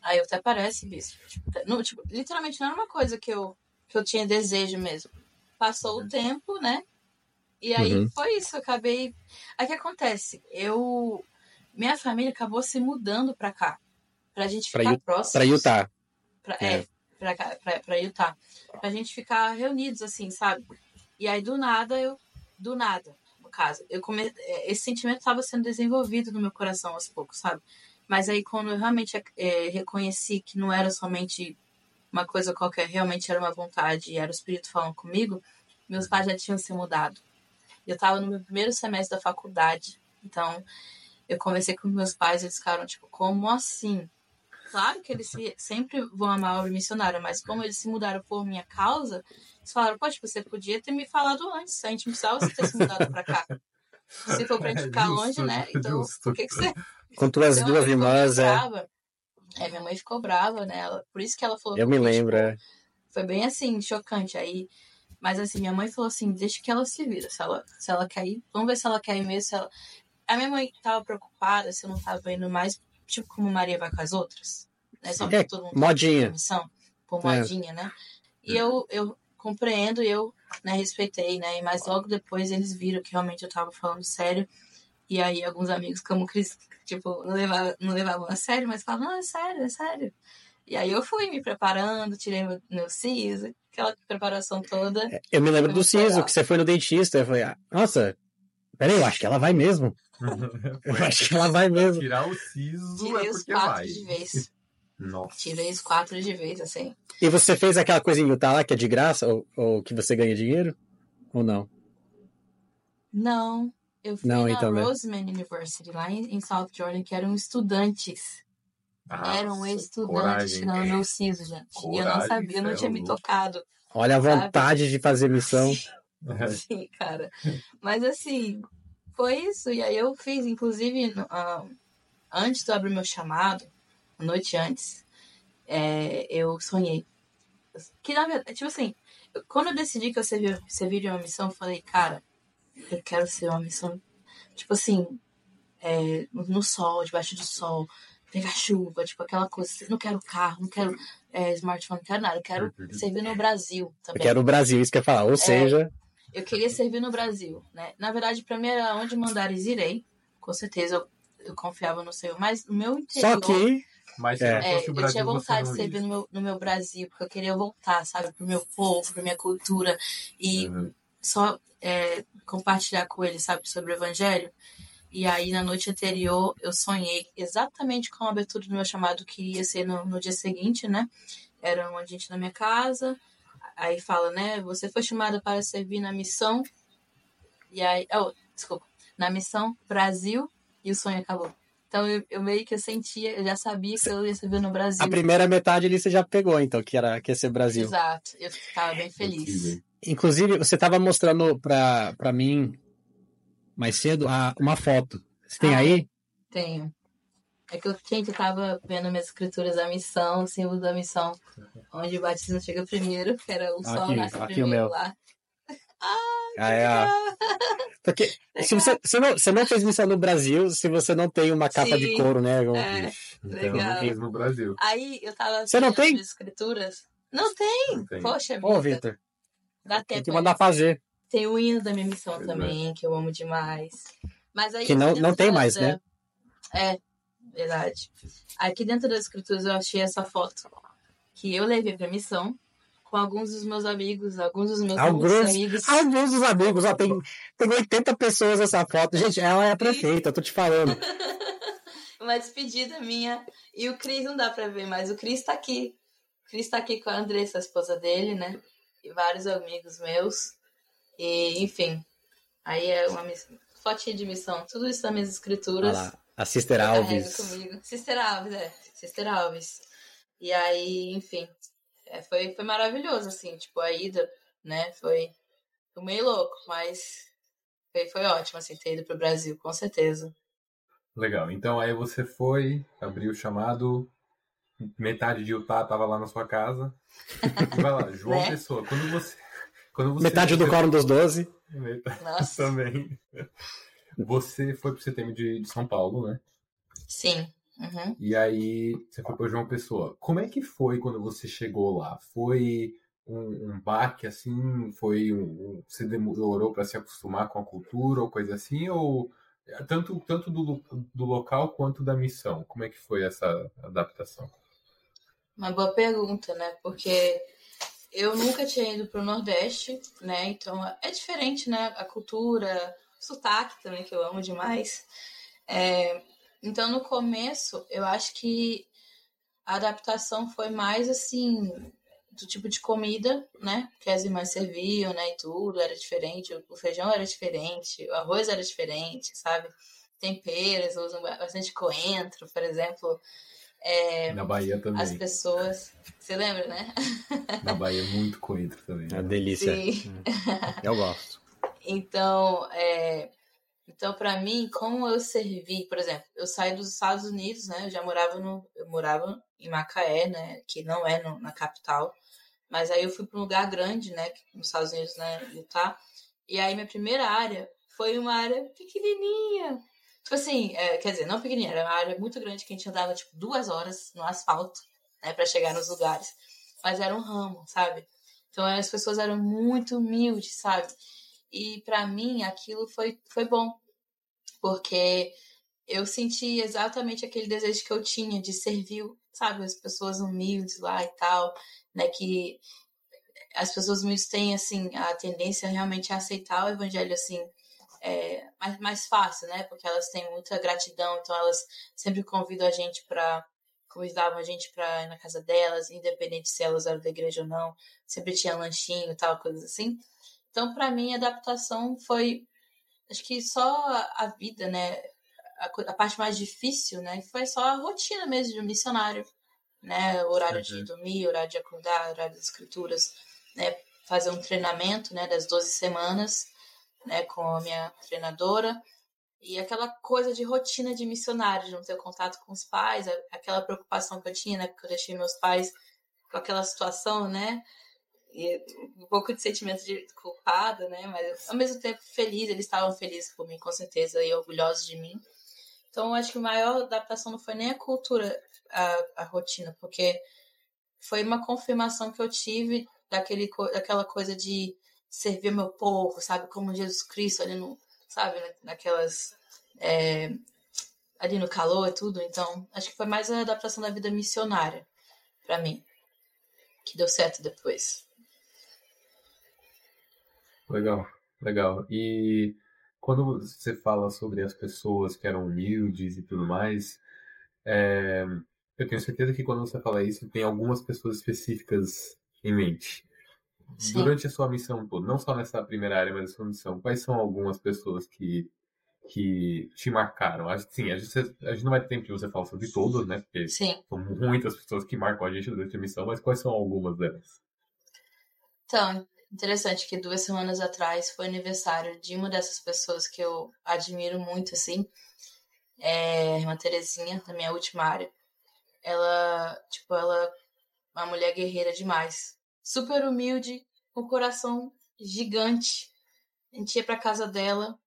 Aí eu até parece, bispo. Tipo, não, tipo, literalmente não era uma coisa que eu, que eu tinha desejo mesmo. Passou o tempo, né? E aí Uhum. foi isso, eu acabei. Aí o que acontece? Eu. Minha família acabou se mudando pra cá. Pra gente ficar próximo. Pra Utah. Pra, É. é, pra, cá- pra, pra Utah. Pra gente ficar reunidos, assim, sabe? E aí, do nada, eu. Do nada, caso. Eu come... é, Esse sentimento estava sendo desenvolvido no meu coração aos poucos, sabe? Mas aí, quando eu realmente é, reconheci que não era somente uma coisa qualquer, realmente era uma vontade e era o Espírito falando comigo, meus pais já tinham se mudado. Eu estava no meu primeiro semestre da faculdade, então eu conversei com meus pais e eles ficaram tipo, como assim? Claro que eles se- sempre vão amar a obra missionária, mas como eles se mudaram por minha causa, eles falaram, poxa, você podia ter me falado antes, a gente não precisava você ter se mudado pra cá. Se for pra gente É ficar justo, longe, né? Então, justo. por que, que você. Com tuas Então, duas irmãs, é. brava. É, minha mãe ficou brava, né? Ela- Por isso que ela falou. Eu me lembro, tipo, é. foi bem assim, chocante. Aí, mas assim, minha mãe falou assim, deixa que ela se vira. Se ela, se ela quer ir, vamos ver se ela quer ir mesmo. Se ela... A minha mãe tava preocupada se eu não tava indo mais, tipo, como Maria vai com as outras. Né? Só É, todo mundo modinha. missão, por É. modinha, né? E eu, eu compreendo e eu né, respeitei, né? Mas logo depois eles viram que realmente eu tava falando sério. E aí alguns amigos, como Cris, tipo, não levavam, não levavam a sério, mas falavam, não, é sério, é sério. E aí eu fui me preparando, tirei meu, meu siso, aquela preparação toda. Eu me lembro do. Siso, que você foi no dentista. Eu falei, ah, nossa, peraí, eu acho que ela vai mesmo. Eu acho que ela vai mesmo. Tirar o siso Tirei é os porque quatro vai. de vez. Nossa. Tirei os quatro de vez, assim. E você fez aquela coisa em Utah lá que é de graça, ou, ou que você ganha dinheiro? Ou não? Não, eu fui Não, na então, né? Roseman University, lá em, em South Jordan, que eram estudantes. eram Nossa, estudantes coragem. tirando meu siso, gente. e eu não Coragem, sabia, eu não é tinha me tocado. Olha a vontade de fazer missão. Sim, cara. Mas assim, foi isso. E aí eu fiz, inclusive, ah, antes de eu abrir meu chamado, a noite antes, é, eu sonhei. Que na verdade, tipo assim, eu- quando eu decidi que eu serviria uma missão, eu falei, cara, eu quero ser uma missão, tipo assim, é, no sol, debaixo do sol, pegar chuva, tipo aquela coisa. Não quero carro, não quero é, smartphone, não quero nada. Eu quero Uhum. servir no Brasil Eu também. quero o Brasil, isso que eu ia falar. Ou seja, Eu queria servir no Brasil, né? Na verdade, pra mim era onde mandares irei. Com certeza eu, eu confiava no Senhor. Mas no meu interior. só que Mas É. é, eu tinha vontade de servir no meu, no meu Brasil, porque eu queria voltar, sabe, pro meu povo, pra minha cultura. E Uhum. só é, compartilhar com ele, sabe, sobre o Evangelho. E aí, na noite anterior, eu sonhei exatamente com a abertura do meu chamado, que ia ser no, no dia seguinte, né? Era uma gente na minha casa. Aí fala, né? Você foi chamada para servir na missão. E aí. Oh, desculpa. Na missão Brasil. E o sonho acabou. Então, eu, eu meio que eu sentia, eu já sabia que eu ia servir no Brasil. a primeira metade ali você já pegou, então, que era que ia ser Brasil. Exato. Eu ficava bem feliz. Inclusive, você estava mostrando pra mim mais cedo a, uma foto. Você tem Ah, aí? Tenho. É que eu, gente, eu tava vendo minhas escrituras da missão, o símbolo da missão, onde o batismo chega primeiro, que era o sol Aqui, nasce aqui o primeiro meu. lá. Ah, é a- Porque se você, você, não, você não fez missão no Brasil se você não tem uma capa de Sim. couro, né? Um- É, Então legal. não fiz no Brasil. Aí eu tava Você não vendo tem? as escrituras. Não tem! Não tem. Poxa, Ô. Vitor, Dá tem tempo. que mandar fazer. Tem o hino da minha missão Pois é. também, que eu amo demais. Mas aí Que não- não tem mais, né? É, verdade. Aqui dentro das escrituras eu achei essa foto. que eu levei pra missão com alguns dos meus amigos, alguns dos meus alguns, amigos. Alguns dos amigos, ó, tem, tem 80 pessoas nessa foto. Gente, ela é a prefeita, tô te falando. Uma despedida minha. E o Cris não dá pra ver, mas o Cris tá aqui. O Cris tá aqui com a Andressa, a esposa dele, né? E vários amigos meus. E, enfim. Aí é uma fotinha de missão. Tudo isso nas minhas escrituras. Ah lá, a Sister Alves. Comigo. Sister Alves, é. Sister Alves. E aí, enfim, é, foi, foi maravilhoso, assim, tipo, a ida, né, foi, foi meio louco, mas foi, foi ótimo, assim, ter ido pro Brasil, com certeza. Legal, então aí você foi, abriu o chamado, metade de Utah tava lá na sua casa, vai lá, João né? Pessoa, quando você... Quando você metade do Quórum dos Doze. Nossa. Também. Você foi pro CTM de, de São Paulo, né? Sim. Uhum. E aí você foi para João Pessoa. Como é que foi quando você chegou lá? Foi um, um baque assim? Foi um, um você demorou para se acostumar com a cultura ou coisa assim? Ou tanto tanto do, do local quanto da missão? Como é que foi essa adaptação? Uma boa pergunta, né? Porque eu nunca tinha ido para o Nordeste, né? Então é diferente, né? A cultura, sotaque também que eu amo demais. É, então, no começo, eu acho que a adaptação foi mais assim do tipo de comida, né? Que as irmãs serviam, né? E tudo era diferente, o feijão era diferente, o arroz era diferente, sabe? Temperos, usam bastante coentro, por exemplo. É, Na Bahia também. As pessoas. Você lembra, né? Na Bahia, muito coentro também. É uma delícia. Sim. Hum. Eu gosto. Então, é, então, para mim, como eu servi, por exemplo, eu saí dos Estados Unidos, né? Eu já morava no, eu morava em Macaé, né? Que não é no, na capital, mas aí eu fui para um lugar grande, né? Nos Estados Unidos, né? Utah. E aí minha primeira área foi uma área pequenininha. Tipo assim, é, quer dizer, não pequenininha, era uma área muito grande que a gente andava tipo duas horas no asfalto, né? Para chegar nos lugares. Mas era um ramo, sabe? Então as pessoas eram muito humildes, sabe? E para mim aquilo foi, foi bom, porque eu senti exatamente aquele desejo que eu tinha de servir, sabe, as pessoas humildes lá e tal, né, que as pessoas humildes têm, assim, a tendência realmente a aceitar o evangelho, assim, é, mais, mais fácil, né, porque elas têm muita gratidão, então elas sempre convidam a gente para convidavam a gente para ir na casa delas, independente se elas eram da igreja ou não, sempre tinha lanchinho e tal, coisas assim. Então, para mim, a adaptação foi, acho que só a vida, né? A, a, parte mais difícil, né? Foi só a rotina mesmo de um missionário, né? O horário uhum. de dormir, horário de acordar, horário das escrituras, né? Fazer um treinamento, né? Das 12 semanas, né? Com a minha treinadora. E aquela coisa de rotina de missionário, de não ter contato com os pais, aquela preocupação que eu tinha, né? Porque eu deixei meus pais com aquela situação, né? E um pouco de sentimento de culpada, né? Mas ao mesmo tempo feliz, eles estavam felizes por mim, com certeza, e orgulhosos de mim. Então, acho que a maior adaptação não foi nem a cultura, a, a rotina, porque foi uma confirmação que eu tive daquele, daquela coisa de servir meu povo, sabe? Como Jesus Cristo ali no, sabe? Naquelas. É, ali no calor e tudo. Então, acho que foi mais a adaptação da vida missionária para mim, que deu certo depois. Legal, legal. E quando você fala sobre as pessoas que eram humildes e tudo mais, é, eu tenho certeza que quando você fala isso, tem algumas pessoas específicas em mente. Sim. Durante a sua missão toda, não só nessa primeira área, mas a sua missão, quais são algumas pessoas que, que te marcaram? Sim, a gente, a gente não vai ter tempo de você falar sobre todas, né? Porque Sim. são muitas pessoas que marcam a gente durante a missão, mas quais são algumas delas? Então, Interessante que duas semanas atrás foi aniversário de uma dessas pessoas que eu admiro muito, assim. É a irmã Terezinha, da minha última área. Ela, tipo, ela é uma mulher guerreira demais. Super humilde, com coração gigante. A gente ia pra casa dela,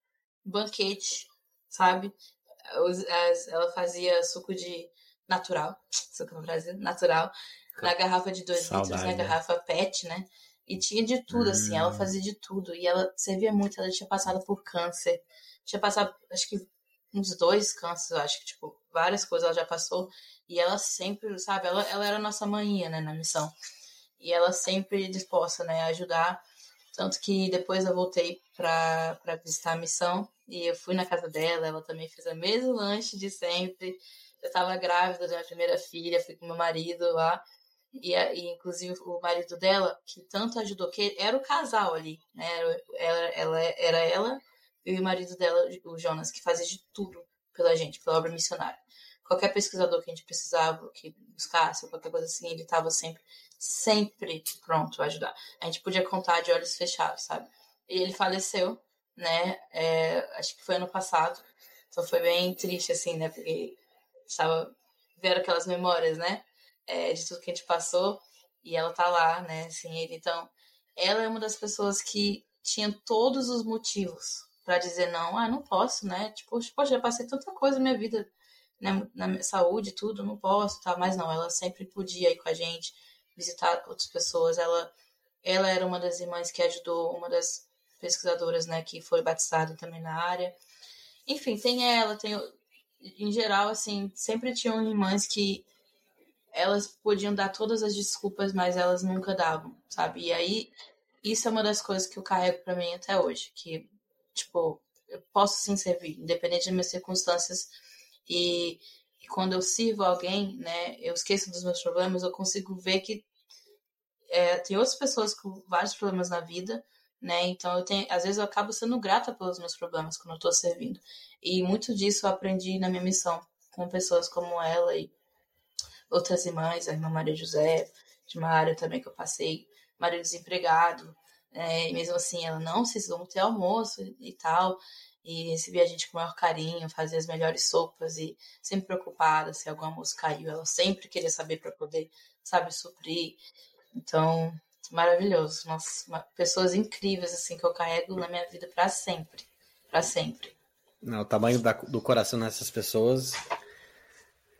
banquete, sabe? Ela fazia suco de natural, suco no Brasil, natural, na garrafa de dois litros, na né? garrafa PET, né? E tinha de tudo, hum. assim, ela hum. fazia de tudo. E ela servia muito, ela tinha passado por câncer. Tinha passado, acho que uns dois cânceres, acho que, tipo, várias coisas ela já passou. E ela sempre, sabe, ela, ela era nossa manhã, né, na missão. E ela sempre disposta, né, a ajudar. Tanto que depois eu voltei para visitar a missão e eu fui na casa dela, ela também fez o mesmo lanche de sempre. Eu estava grávida da minha primeira filha, fui com meu marido lá. E, e, inclusive o marido dela, que tanto ajudou, que era o casal ali, né? Ela, ela, era ela e o marido dela, o Jonas, que fazia de tudo pela gente, pela obra missionária. Qualquer pesquisador que a gente precisava, que buscasse, qualquer coisa assim, ele estava sempre, sempre pronto a ajudar. A gente podia contar de olhos fechados, sabe? E ele faleceu, né? É, acho que foi ano passado. Então foi bem triste, assim, né? Porque estava vendo aquelas memórias, né? É, de tudo que a gente passou. E ela tá lá, né? Assim, ele, então, ela é uma das pessoas que tinha todos os motivos para dizer não, ah, não posso, né? Tipo, poxa, já passei tanta coisa na minha vida, né? na minha saúde, tudo, não posso, tá? Mas não, ela sempre podia ir com a gente, visitar outras pessoas. Ela, ela era uma das irmãs que ajudou, uma das pesquisadoras, né, que foi batizada também na área. Enfim, tem ela, tem em geral, assim, sempre tinham irmãs que elas podiam dar todas as desculpas, mas elas nunca davam, sabe? E aí, isso é uma das coisas que eu carrego para mim até hoje, que Tipo, eu posso sim servir, independente das minhas circunstâncias. E, e, quando eu sirvo alguém, né, eu esqueço dos meus problemas, eu consigo ver que é, tem outras pessoas com vários problemas na vida, né? Então eu tenho, às vezes eu acabo sendo grata pelos meus problemas quando eu estou servindo. E muito disso eu aprendi na minha missão com pessoas como ela e outras irmãs, a irmã Maria José, de uma área também que eu passei, marido desempregado, é, e mesmo assim, ela, não, vocês vão ter almoço e tal. E recebia a gente com o maior carinho, fazia as melhores sopas e sempre preocupada se algum almoço caiu. Ela sempre queria saber para poder, sabe, suprir. Então, maravilhoso. Nossa, pessoas incríveis, assim, que eu carrego na minha vida para sempre. para sempre. Não, o tamanho da, do coração dessas pessoas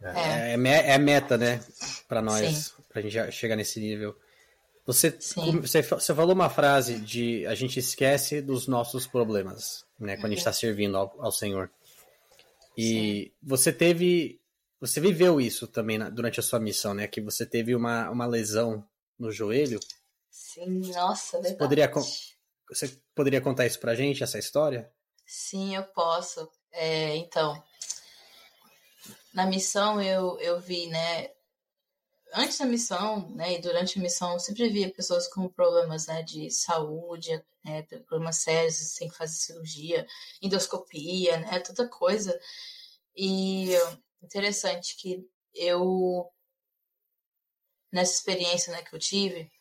é, é, é meta, né? para nós, Sim. pra gente chegar nesse nível. Você, você, você falou uma frase de a gente esquece dos nossos problemas, né? Quando a gente está servindo ao, ao, Senhor. E Sim. você teve. Você viveu isso também na, durante a sua missão, né? Que você teve uma, uma lesão no joelho. Sim, nossa, verdade. Você poderia, você poderia contar isso pra gente, essa história? Sim, eu posso. É, então, na missão eu, eu vi, né? antes da missão, né, e durante a missão, eu sempre via pessoas com problemas, né, de saúde, né, problemas sérios, sem fazer cirurgia, endoscopia, né, toda coisa. E interessante que eu nessa experiência, né, que eu tive,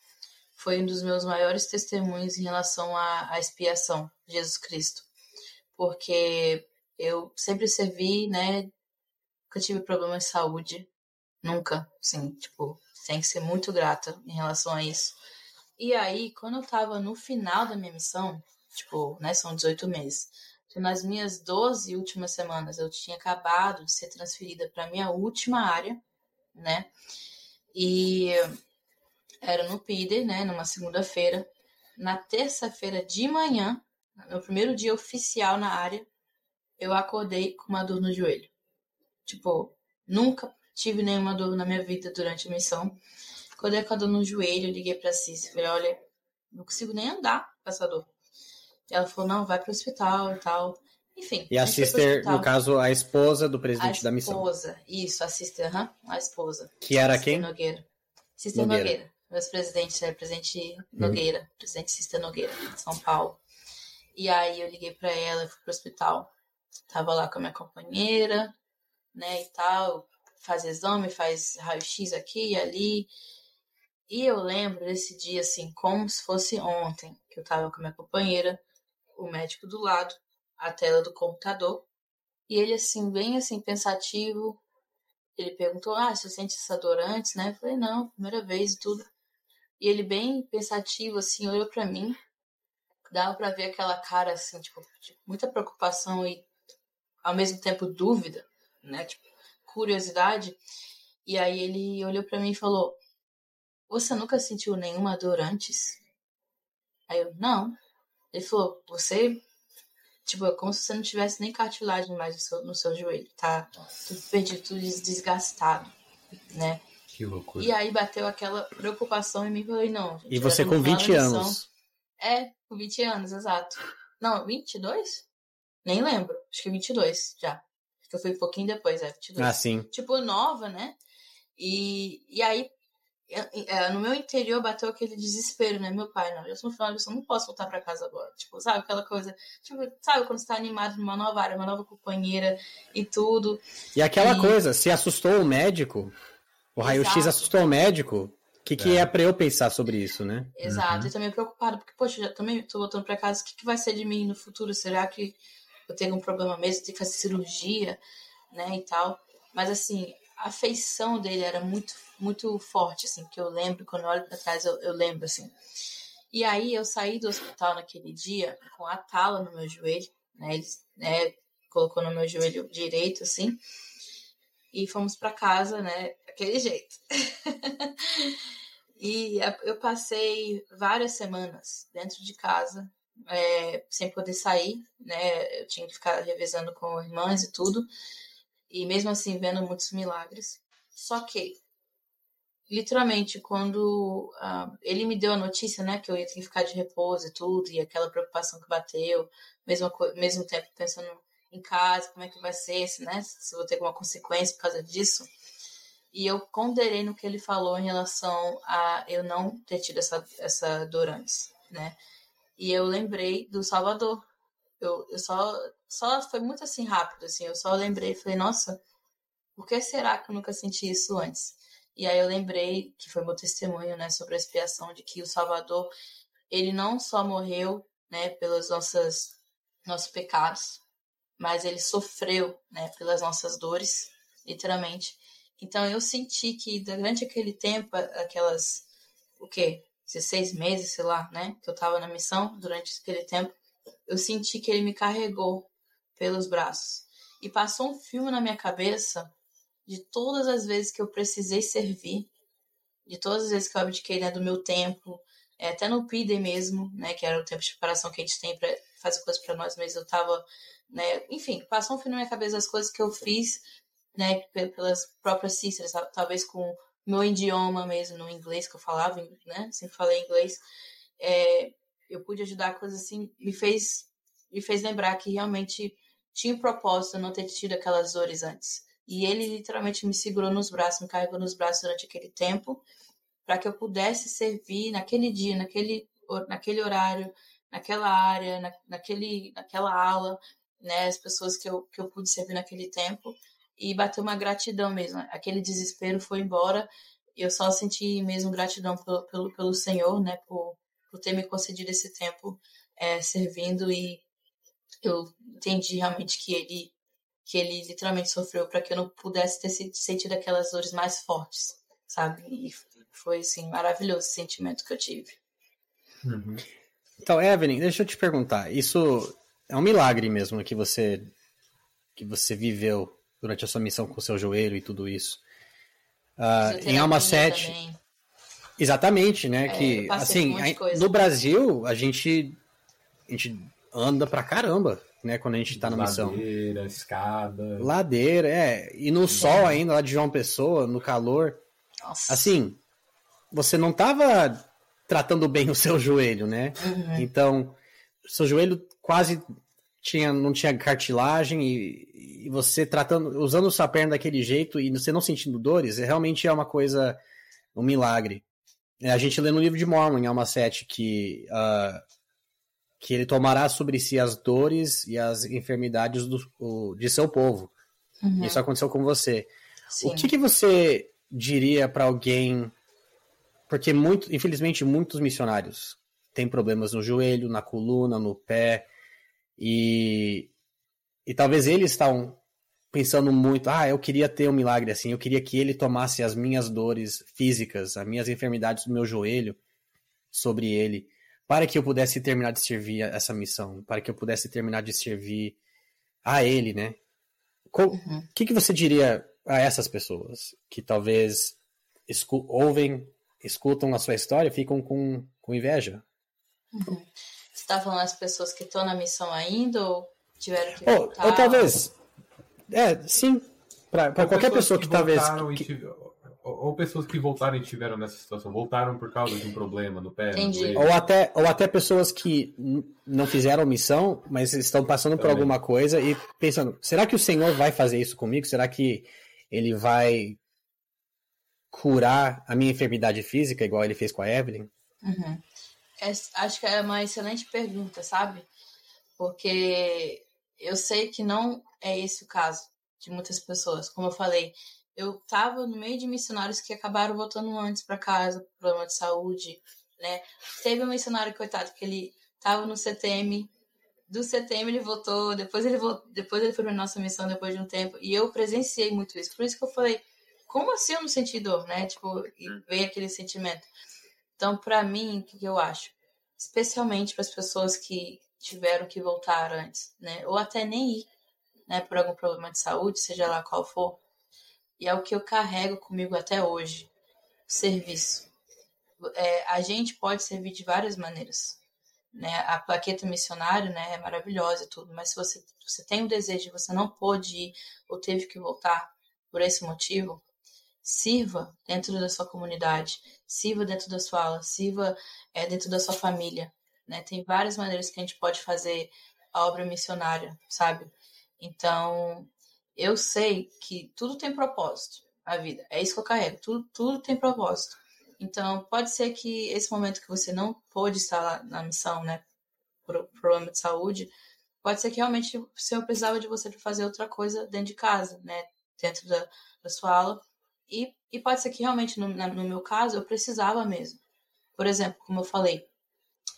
foi um dos meus maiores testemunhos em relação à, à expiação de Jesus Cristo, porque eu sempre servi, né, nunca tive problemas de saúde, Nunca, sim, tipo, tem que ser muito grata em relação a isso. E aí, quando eu tava no final da minha missão, tipo, né, são 18 meses. Então, nas minhas 12 últimas semanas, eu tinha acabado de ser transferida para minha última área, né? E era no PIDER, né, numa segunda-feira. Na terça-feira de manhã, no primeiro dia oficial na área, eu acordei com uma dor no joelho. Tipo, nunca tive nenhuma dor na minha vida durante a missão. Quando eu com a dor no joelho, eu liguei pra Cis. Falei, olha, não consigo nem andar com essa dor. Ela falou, não, vai pro hospital e tal. Enfim. E a, a sister, no caso, a esposa do presidente da missão. A esposa, isso, a sister, aham, a esposa. Que era sister quem? Nogueira. Sister Nogueira. Nogueira. Meus presidentes, é presidente Nogueira, hum. presidente Sister Nogueira, de São Paulo. E aí eu liguei para ela, fui pro hospital. Tava lá com a minha companheira, né, e tal faz exame, faz raio-x aqui e ali. E eu lembro desse dia, assim, como se fosse ontem, que eu tava com a minha companheira, o médico do lado, a tela do computador, e ele, assim, bem, assim, pensativo, ele perguntou, ah, você sente essa dor antes, né? Eu falei, não, primeira vez e tudo. E ele bem pensativo, assim, olhou para mim, dava para ver aquela cara, assim, tipo, muita preocupação e, ao mesmo tempo, dúvida, né? Tipo, curiosidade. E aí ele olhou para mim e falou: Você nunca sentiu nenhuma dor antes? Aí eu: Não. Ele falou: Você Tipo, é como se você não tivesse nem cartilagem mais no seu, no seu joelho. Tá tudo perdido, tudo desgastado, né? Que loucura. E aí bateu aquela preocupação em mim e falei, não. Gente, E você com estamos 20 lá na missão. anos. É, com 20 anos, exato. Não, 22? Nem lembro. Acho que 22 já. Que eu fui um pouquinho depois, é, 22. Ah, sim. Tipo, nova, né? E, e aí, é, no meu interior bateu aquele desespero, né? Meu pai, não, eu sou no final, eu não posso voltar pra casa agora. Tipo, sabe aquela coisa? Tipo, sabe quando você tá animado numa nova área, uma nova companheira e tudo. E aquela E- coisa, se assustou o médico, o raio-x assustou o médico, o que, que É. é pra eu pensar sobre isso, né? Exato, Uhum. e também preocupado, porque, poxa, já também tô voltando pra casa, o que, que vai ser de mim no futuro? Será que eu tenho um problema mesmo? Tenho que fazer cirurgia, né, e tal. Mas, assim, a afeição dele era muito, muito forte, assim, que eu lembro, quando eu olho pra trás, eu, eu lembro, assim. E aí, eu saí do hospital naquele dia com a tala no meu joelho, né, ele né, colocou no meu joelho direito, assim, e fomos pra casa, né, daquele jeito. E eu passei várias semanas dentro de casa, é, sem poder sair, né? Eu tinha que ficar revezando com irmãs e tudo. E mesmo assim, vendo muitos milagres. Só que, literalmente, quando ah, ele me deu a notícia, né, que eu ia ter que ficar de repouso e tudo, e aquela preocupação que bateu, mesmo, mesmo tempo pensando em casa, como é que vai ser, se, né, se vou ter alguma consequência por causa disso. E eu ponderei no que ele falou em relação a eu não ter tido essa, essa dor antes, né? E eu lembrei do Salvador. Eu, eu só, só foi muito assim rápido, assim. Eu só lembrei e falei, nossa, por que será que eu nunca senti isso antes? E aí eu lembrei que foi meu testemunho, né, sobre a expiação de que o Salvador, ele não só morreu, né, pelos nossas, nossos pecados, mas ele sofreu, né, pelas nossas dores, literalmente. Então eu senti que durante aquele tempo, aquelas, o quê? 16 meses, sei lá, né? Que eu tava na missão durante aquele tempo, eu senti que ele me carregou pelos braços. E passou um filme na minha cabeça de todas as vezes que eu precisei servir, de todas as vezes que eu abdiquei né, do meu tempo, é, até no PIDE mesmo, né? Que era o tempo de preparação que a gente tem para fazer coisas para nós mesmos. Eu tava, né? Enfim, passou um filme na minha cabeça das coisas que eu fiz né, pelas próprias sisters, talvez com meu idioma mesmo, no inglês que eu falava, né, sempre falei inglês, é, eu pude ajudar coisas assim, me fez, me fez lembrar que realmente tinha um propósito não ter tido aquelas dores antes. E ele literalmente me segurou nos braços, me carregou nos braços durante aquele tempo, para que eu pudesse servir naquele dia, naquele, naquele horário, naquela área, na, naquele, naquela aula, né, as pessoas que eu, que eu pude servir naquele tempo e bateu uma gratidão mesmo. Aquele desespero foi embora. Eu só senti mesmo gratidão pelo, pelo, pelo Senhor, né, por, por ter me concedido esse tempo é, servindo e eu entendi realmente que ele que ele literalmente sofreu para que eu não pudesse ter sentido aquelas dores mais fortes, sabe? E foi assim maravilhoso esse sentimento que eu tive. Uhum. Então, Evelyn, deixa eu te perguntar. Isso é um milagre mesmo que você que você viveu durante a sua missão com o seu joelho e tudo isso. Uh, em Alma 7. Também. Exatamente, né? É, que assim, um a- no Brasil a gente a gente anda pra caramba, né, quando a gente tá na missão. Ladeira, escada. Ladeira, é, e no sol ainda lá de João Pessoa, no calor. Nossa. Assim, você não tava tratando bem o seu joelho, né? Uhum. Então, seu joelho quase tinha, não tinha cartilagem e, e você tratando, usando sua perna daquele jeito e você não sentindo dores, é, realmente é uma coisa, um milagre. É, a gente lê no livro de Mormon, em Alma 7, que, uh, que ele tomará sobre si as dores e as enfermidades do, o, de seu povo. Uhum. Isso aconteceu com você. Sim. O que, que você diria para alguém? Porque muito, infelizmente, muitos missionários têm problemas no joelho, na coluna, no pé, e, e talvez eles estavam pensando muito, ah, eu queria ter um milagre assim, eu queria que ele tomasse as minhas dores físicas, as minhas enfermidades do meu joelho sobre ele, para que eu pudesse terminar de servir essa missão, para que eu pudesse terminar de servir a ele, né? O Uhum. que, que você diria a essas pessoas que talvez escu ouvem, escutam a sua história e ficam com, com inveja? Uhum. Você tá falando as pessoas que estão na missão ainda ou tiveram que ou, voltar. ou talvez. É, sim. Ou qualquer pessoa que, talvez. voltaram e que- Ou, ou pessoas que voltaram e tiveram nessa situação. Voltaram por causa de um problema no pé. no Entendi. joelho. Ou até, ou até pessoas que não fizeram missão, mas estão passando por Também. alguma coisa e pensando: será que o Senhor vai fazer isso comigo? Será que ele vai curar a minha enfermidade física, igual ele fez com a Evelyn? Uhum. É- acho que é uma excelente pergunta, sabe? Porque eu sei que não é esse o caso de muitas pessoas. Como eu falei, eu tava no meio de missionários que acabaram voltando antes para casa, problema de saúde, né? Teve um missionário, coitado, que ele tava no CTM, do CTM ele voltou, depois ele voltou, depois ele foi pra nossa missão depois de um tempo, e eu presenciei muito isso. Por isso que eu falei, como assim eu não senti dor, né? Tipo, e veio aquele sentimento. Então, pra mim, o que, eu acho? Especialmente para as pessoas que tiveram que voltar antes, né? Ou até nem ir, né? Por algum problema de saúde, seja lá qual for. E é o que eu carrego comigo até hoje. Serviço. É, a gente pode servir de várias maneiras. Né? A plaqueta missionário né, é maravilhosa e tudo, mas se você, você tem o desejo e você não pôde ir ou teve que voltar por esse motivo, sirva dentro da sua comunidade, sirva dentro da sua aula, sirva é, dentro da sua família. Né? Tem várias maneiras que a gente pode fazer a obra missionária, sabe? Então, eu sei que tudo tem propósito, a vida. É isso que eu carrego, tudo, tudo tem propósito. Então, pode ser que esse momento que você não pôde estar lá na missão, né, por problema de saúde, pode ser que realmente o Senhor precisava de você para fazer outra coisa dentro de casa, né, dentro da, da sua aula. E, e pode ser que realmente, no, no meu caso, eu precisava mesmo. Por exemplo, como eu falei,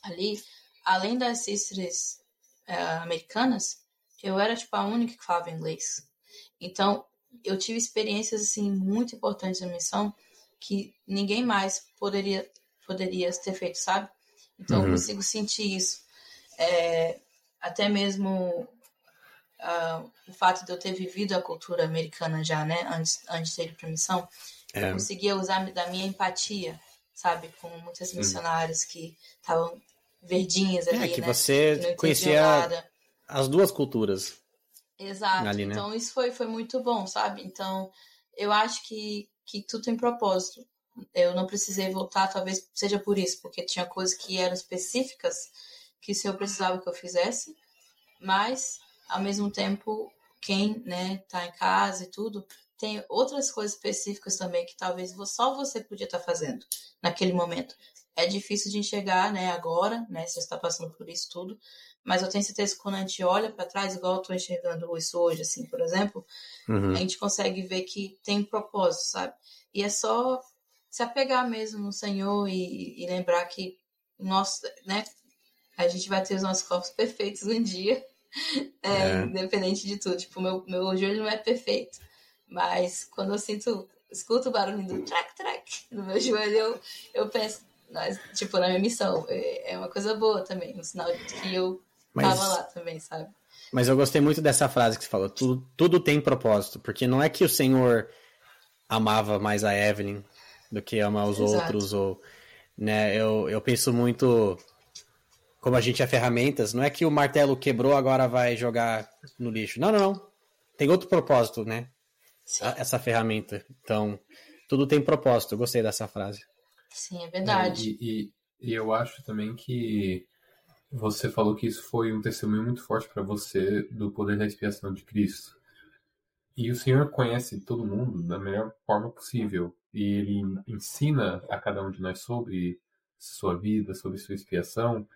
ali, além das sisters eh, americanas, eu era, tipo, a única que falava inglês. Então, eu tive experiências, assim, muito importantes na missão que ninguém mais poderia, poderia ter feito, sabe? Então, eu Uhum. consigo sentir isso. É, até mesmo ah, o fato de eu ter vivido a cultura americana já, né? Antes, antes de ir para missão, É. eu conseguia usar da minha empatia, sabe? Com muitas missionárias que estavam verdinhas ali, É, que né? você que conhecia nada. as duas culturas. Exato. ali, né? Então isso foi, foi muito bom, sabe? Então eu acho que, que tudo tem propósito. Eu não precisei voltar, talvez seja por isso, porque tinha coisas que eram específicas que o Senhor precisava que eu fizesse, mas ao mesmo tempo quem né tá em casa e tudo tem outras coisas específicas também que talvez só você podia estar fazendo naquele momento. É difícil de enxergar, né, agora, né, se você está passando por isso tudo, mas eu tenho certeza que quando a gente olha para trás, igual eu tô enxergando isso hoje, assim, por exemplo, Uhum. a gente consegue ver que tem propósito, sabe? E é só se apegar mesmo no Senhor e, e lembrar que nós, né, a gente vai ter os nossos corpos perfeitos um dia, é, É. independente de tudo. Tipo, meu, meu joelho não é perfeito, mas quando eu sinto, escuto o barulho do track, track no meu joelho, eu, eu penso, tipo, na minha missão, é, é uma coisa boa também, um sinal de que eu Mas- tava lá também, sabe? Mas eu gostei muito dessa frase que você falou. Tudo, tudo tem propósito. Porque não é que o Senhor amava mais a Evelyn do que ama os Exato. outros. Ou, né, eu, eu penso muito. Como a gente é ferramentas, não é que o martelo quebrou, agora vai jogar no lixo. Não, não, não. Tem outro propósito, né? Sim, Essa ferramenta. Então, tudo tem propósito. Eu gostei dessa frase. sim é verdade. E, e- e eu acho também que você falou que isso foi um testemunho muito forte para você do poder da expiação de Cristo. E o Senhor conhece todo mundo da melhor forma possível. E Ele ensina a cada um de nós sobre sua vida, sobre sua expiação,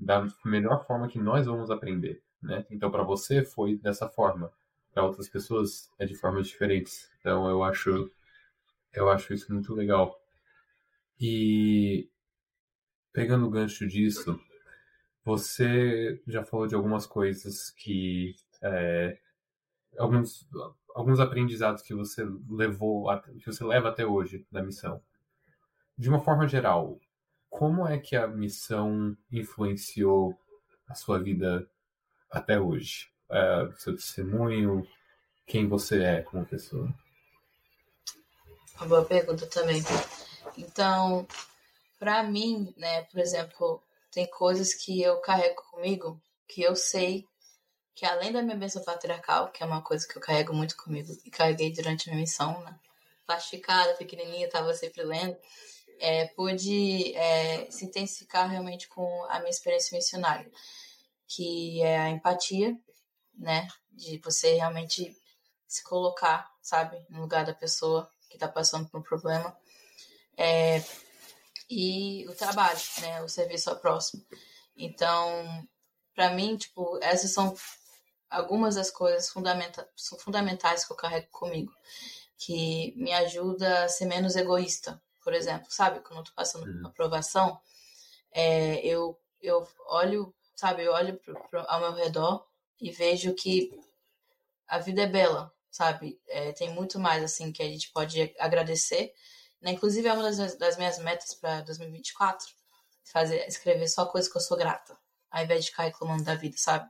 da melhor forma que nós vamos aprender. Né? Então, para você foi dessa forma. Para outras pessoas é de formas diferentes. Então, eu acho, eu acho isso muito legal. E pegando o gancho disso, você já falou de algumas coisas que é, alguns alguns aprendizados que você levou que você leva até hoje da missão. De uma forma geral, como é que a missão influenciou a sua vida até hoje? É, seu testemunho, quem você é como pessoa? Uma boa pergunta também. Então, pra mim, né, por exemplo, tem coisas que eu carrego comigo que eu sei que além da minha bênção patriarcal, que é uma coisa que eu carrego muito comigo e carreguei durante a minha missão, né? Plastificada, pequenininha, estava sempre lendo, é, pude é, se intensificar realmente com a minha experiência missionária, que é a empatia, né? De você realmente se colocar, sabe, no lugar da pessoa que está passando por um problema. É, e o trabalho, né? O serviço ao próximo. Então, para mim, tipo, essas são algumas das coisas fundamenta são fundamentais que eu carrego comigo, que me ajuda a ser menos egoísta, por exemplo, sabe? Quando eu tô passando por uma aprovação, é, eu, eu olho, sabe? Eu olho pro, pro, ao meu redor e vejo que a vida é bela, sabe? É, tem muito mais, assim, que a gente pode agradecer. Né? Inclusive, é uma das, das minhas metas para 2024, fazer, escrever só coisas que eu sou grata, ao invés de ficar reclamando da vida, sabe?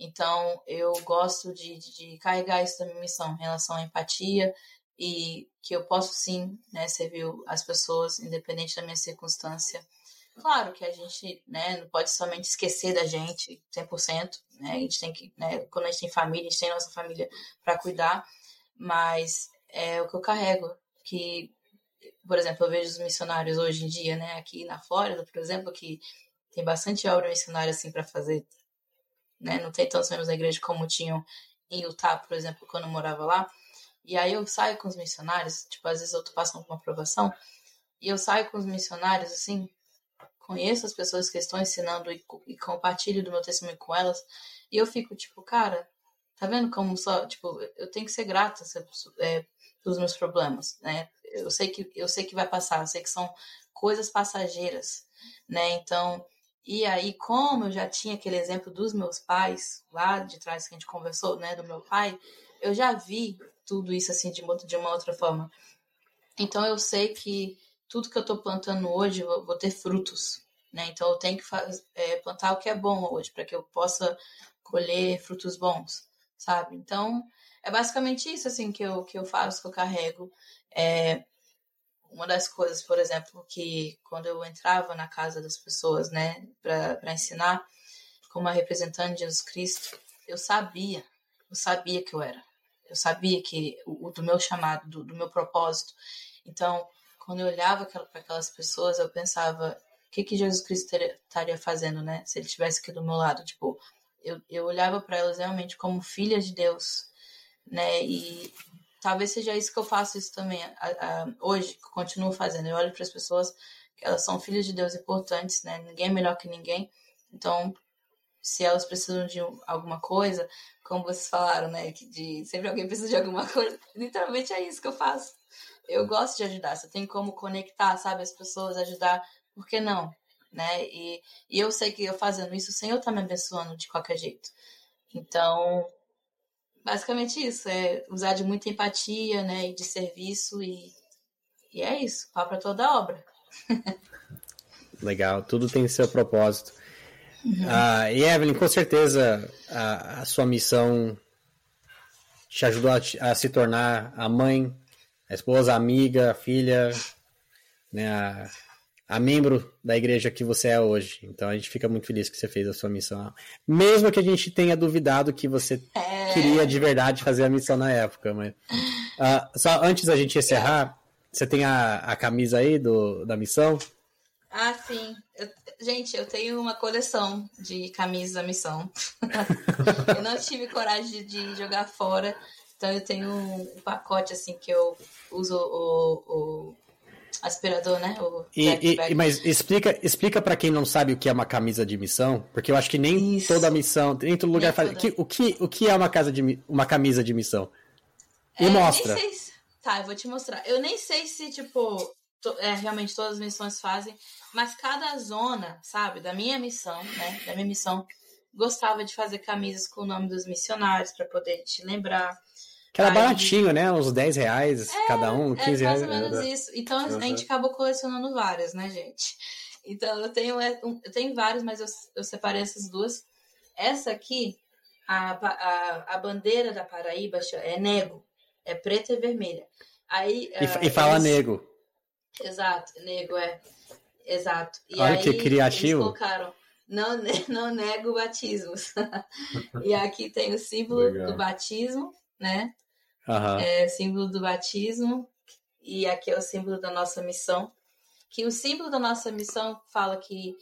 Então, eu gosto de, de carregar isso da minha missão em relação à empatia e que eu posso sim né, servir as pessoas, independente da minha circunstância. Claro que a gente né, não pode somente esquecer da gente 100%, né? A gente tem que, né, quando a gente tem família, a gente tem nossa família para cuidar, mas é o que eu carrego, que, por exemplo, eu vejo os missionários hoje em dia, né, aqui na Flórida, por exemplo, que tem bastante obra missionária assim para fazer né? Não tem tantos membros da igreja como tinham em Utah, por exemplo, quando eu morava lá. E aí eu saio com os missionários, tipo, às vezes eu tô passando por uma aprovação, e eu saio com os missionários, assim, conheço as pessoas que estão ensinando e, e compartilho do meu testemunho com elas, e eu fico, tipo, cara, tá vendo como só, tipo, eu tenho que ser grata é, pelos meus problemas, né? Eu sei que eu sei que vai passar, eu sei que são coisas passageiras, né? Então, e aí, como eu já tinha aquele exemplo dos meus pais, lá de trás que a gente conversou, né, do meu pai, eu já vi tudo isso assim de, de uma outra forma. Então eu sei que tudo que eu estou plantando hoje vou, vou, ter frutos, né? Então eu tenho que é, plantar o que é bom hoje para que eu possa colher frutos bons, sabe? Então é basicamente isso assim que eu que eu faço, que eu carrego. É, uma das coisas, por exemplo, que quando eu entrava na casa das pessoas, né, para ensinar, como a representante de Jesus Cristo, eu sabia, eu sabia que eu era. Eu sabia que o, do meu chamado, do, do meu propósito. Então, quando eu olhava para aquelas pessoas, eu pensava, o que que Jesus Cristo estaria fazendo, né? Se ele estivesse aqui do meu lado, tipo, eu, eu olhava para elas realmente como filhas de Deus, né? E talvez seja isso que eu faço isso também a, a, hoje, que eu continuo fazendo. Eu olho para as pessoas que elas são filhas de Deus importantes, né? Ninguém é melhor que ninguém. Então, se elas precisam de alguma coisa, como vocês falaram, né? Que de sempre alguém precisa de alguma coisa, literalmente é isso que eu faço. Eu gosto de ajudar. Se eu tenho como conectar, sabe, as pessoas, ajudar, por que não? Né? E, e eu sei que eu fazendo isso, o Senhor tá me abençoando de qualquer jeito. Então, basicamente isso, é usar de muita empatia, né, e de serviço e, e é isso, pá para toda obra. Legal, tudo tem seu propósito. Uhum. Ah, e Evelyn, com certeza a, a sua missão te ajudou a, a, se tornar a mãe, a esposa, a amiga, a filha, né, a, a membro da igreja que você é hoje. Então a gente fica muito feliz que você fez a sua missão. Mesmo que a gente tenha duvidado que você é... queria de verdade fazer a missão na época. Mas, uh, só antes da gente encerrar, você tem a, a camisa aí do, da missão? Ah, sim. Eu, gente, eu tenho uma coleção de camisas da missão. eu não tive coragem de, de, jogar fora. Então eu tenho um pacote assim que eu uso o, o aspirador, né? O e, e, mas explica, explica para quem não sabe o que é uma camisa de missão, porque eu acho que nem Isso. toda missão, nem todo lugar faz. Que, o, que, o que é uma, casa de, uma camisa de missão? E é, mostra. Se... Tá, eu vou te mostrar. Eu nem sei se, tipo. É, realmente todas as missões fazem, mas cada zona, sabe, da minha missão, né? Da minha missão, gostava de fazer camisas com o nome dos missionários para poder te lembrar. Que era Aí, baratinho, né? Uns 10 reais é, cada um, 15 é mais reais. mais ou menos isso. Então uhum. a gente acabou colecionando várias, né, gente? Então eu tenho, é, eu tenho vários, mas eu, eu separei essas duas. Essa aqui, a, a, a bandeira da Paraíba é nego, é preta e vermelha. Aí, e, uh, e fala eles... nego. Exato, nego, é. Exato. E Olha aí, que criativo. Eles colocaram não, não nego batismos. e aqui tem o símbolo Legal. do batismo, né? Uhum. É símbolo do batismo. E aqui é o símbolo da nossa missão. Que o símbolo da nossa missão fala que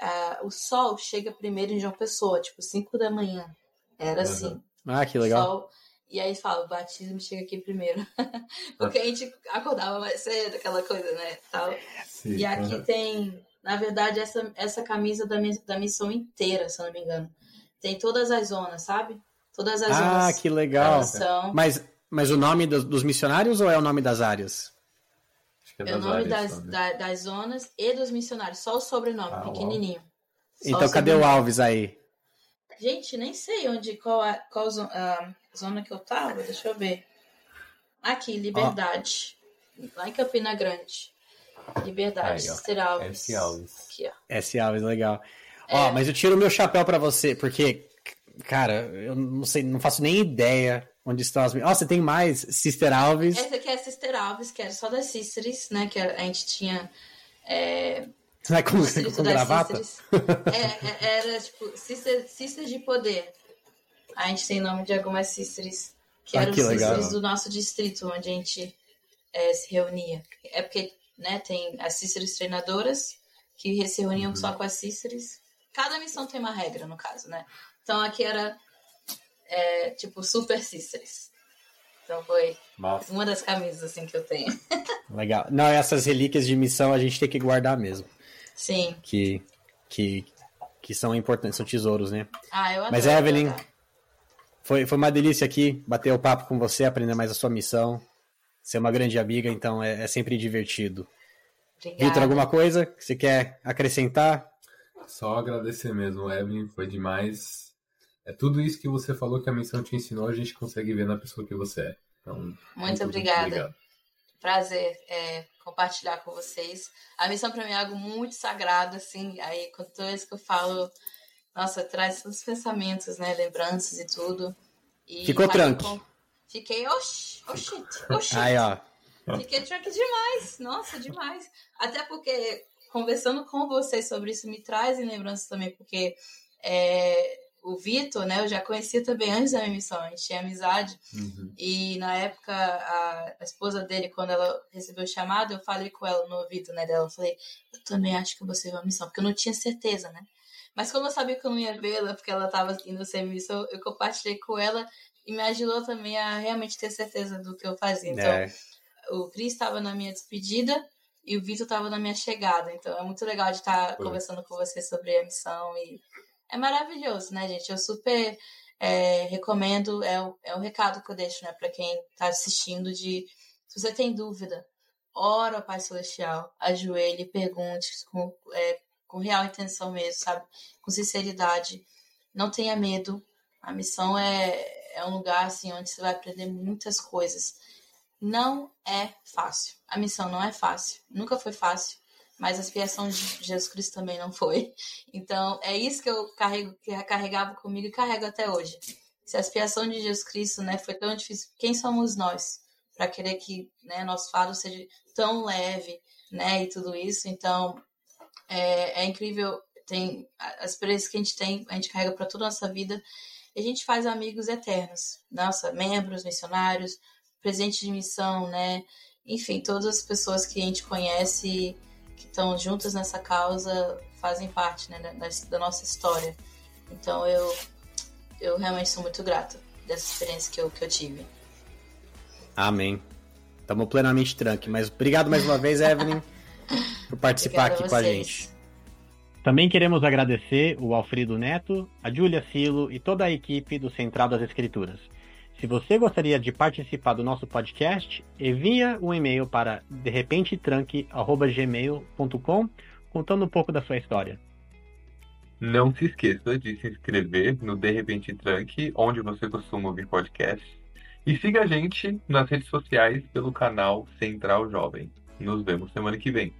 uh, o sol chega primeiro em João Pessoa, tipo 5 da manhã. Era uhum. assim. Ah, que legal. Sol, e aí fala, o batismo chega aqui primeiro. Porque a gente acordava mais cedo, aquela coisa, né? Tal. Sim, e aqui uhum. tem, na verdade, essa, essa camisa da, da missão inteira, se eu não me engano. Tem todas as zonas, sabe? Todas as ah, zonas. Ah, que legal. Mas, mas o nome dos, dos, missionários ou é o nome das áreas? É, é, o nome das, da, das zonas e dos missionários. Só o sobrenome, ah, pequenininho. Então, o cadê o Alves aí? Gente, nem sei onde, qual, a, qual a zona que eu tava, deixa eu ver. Aqui, Liberdade. Lá em Campina Grande. Liberdade, Sister Alves. S. Alves. Aqui, ó. S. Alves, legal. É. Ó, mas eu tiro o meu chapéu para você, porque, cara, eu não sei, não faço nem ideia onde estão as. Ó, você tem mais Sister Alves. Essa aqui é Sister Alves, que era só das Sisters, né? Que a gente tinha. É, não é com, com gravata? É, é, era tipo Sisters, Sisters de Poder. A gente tem nome de algumas Sisters que ah, eram que Sisters do nosso distrito, onde a gente é, se reunia. É porque né, tem as Sisters treinadoras que se reuniam uhum. só com as Sisters. Cada missão tem uma regra, no caso, né? Então aqui era é, tipo Super Sisters. Então foi Massa. uma das camisas assim que eu tenho. Legal. Não, essas relíquias de missão a gente tem que guardar mesmo. Sim. Que, que, que são importantes, são tesouros, né? Ah, eu adoro. Mas Evelyn, foi, foi uma delícia aqui bater o papo com você, aprender mais a sua missão. Ser uma grande amiga, então é, é sempre divertido. Vitor, alguma coisa que você quer acrescentar? Só agradecer mesmo, Evelyn, foi demais. É tudo isso que você falou que a missão te ensinou, a gente consegue ver na pessoa que você é. Então, muito, muito obrigada. Obrigado. Prazer é, compartilhar com vocês. A missão para mim é algo muito sagrado, assim. Aí, quando toda vez que eu falo, nossa, traz todos os pensamentos, né? Lembranças e tudo. E Ficou tranque. Com... Fiquei, oxi, oxi, oxi. Aí, ó. Fiquei tranque demais. Nossa, demais. Até porque, conversando com vocês sobre isso, me trazem lembranças também, porque é, o Vitor, né, eu já conhecia também antes da minha missão, a gente tinha amizade. Uhum. E na época, a, a, esposa dele, quando ela recebeu o chamado, eu falei com ela no ouvido, né, dela, eu falei, eu também acho que você vai à missão, porque eu não tinha certeza, né? Mas como eu sabia que eu não ia vê-la, porque ela estava indo sem missão, eu compartilhei com ela e me ajudou também a realmente ter certeza do que eu fazia. Então, é. o Cris estava na minha despedida e o Vitor estava na minha chegada. Então, é muito legal de estar conversando com você sobre a missão e é maravilhoso, né, gente? Eu super é, recomendo, é o, é o recado que eu deixo, né, para quem está assistindo de se você tem dúvida, ora ao Pai Celestial, ajoelhe, pergunte com, é, com real intenção mesmo, sabe? Com sinceridade. Não tenha medo. A missão é, é um lugar assim onde você vai aprender muitas coisas. Não é fácil. A missão não é fácil. Nunca foi fácil mas a expiação de Jesus Cristo também não foi. Então, é isso que eu carrego, que carregava comigo e carrego até hoje. Se a expiação de Jesus Cristo, né, foi tão difícil, quem somos nós para querer que, né, nosso fardo seja tão leve, né, e tudo isso? Então, é, é incrível, tem as experiências que a gente tem, a gente carrega para toda a nossa vida, e a gente faz amigos eternos, nossa, membros, missionários, presentes de missão, né, enfim, todas as pessoas que a gente conhece que estão juntas nessa causa fazem parte né, da, da, nossa história. Então eu, eu realmente sou muito grata dessa experiência que eu, que eu tive. Amém. Estamos plenamente tranque. Mas obrigado mais uma vez, Evelyn, por participar aqui com a gente. Também queremos agradecer o Alfredo Neto, a Júlia Silo e toda a equipe do Central das Escrituras. Se você gostaria de participar do nosso podcast, envia um e-mail para derrepentetranque.gmail.com contando um pouco da sua história. Não se esqueça de se inscrever no De Repente Tranque, onde você costuma ouvir podcast. E siga a gente nas redes sociais pelo canal Central Jovem. Nos vemos semana que vem.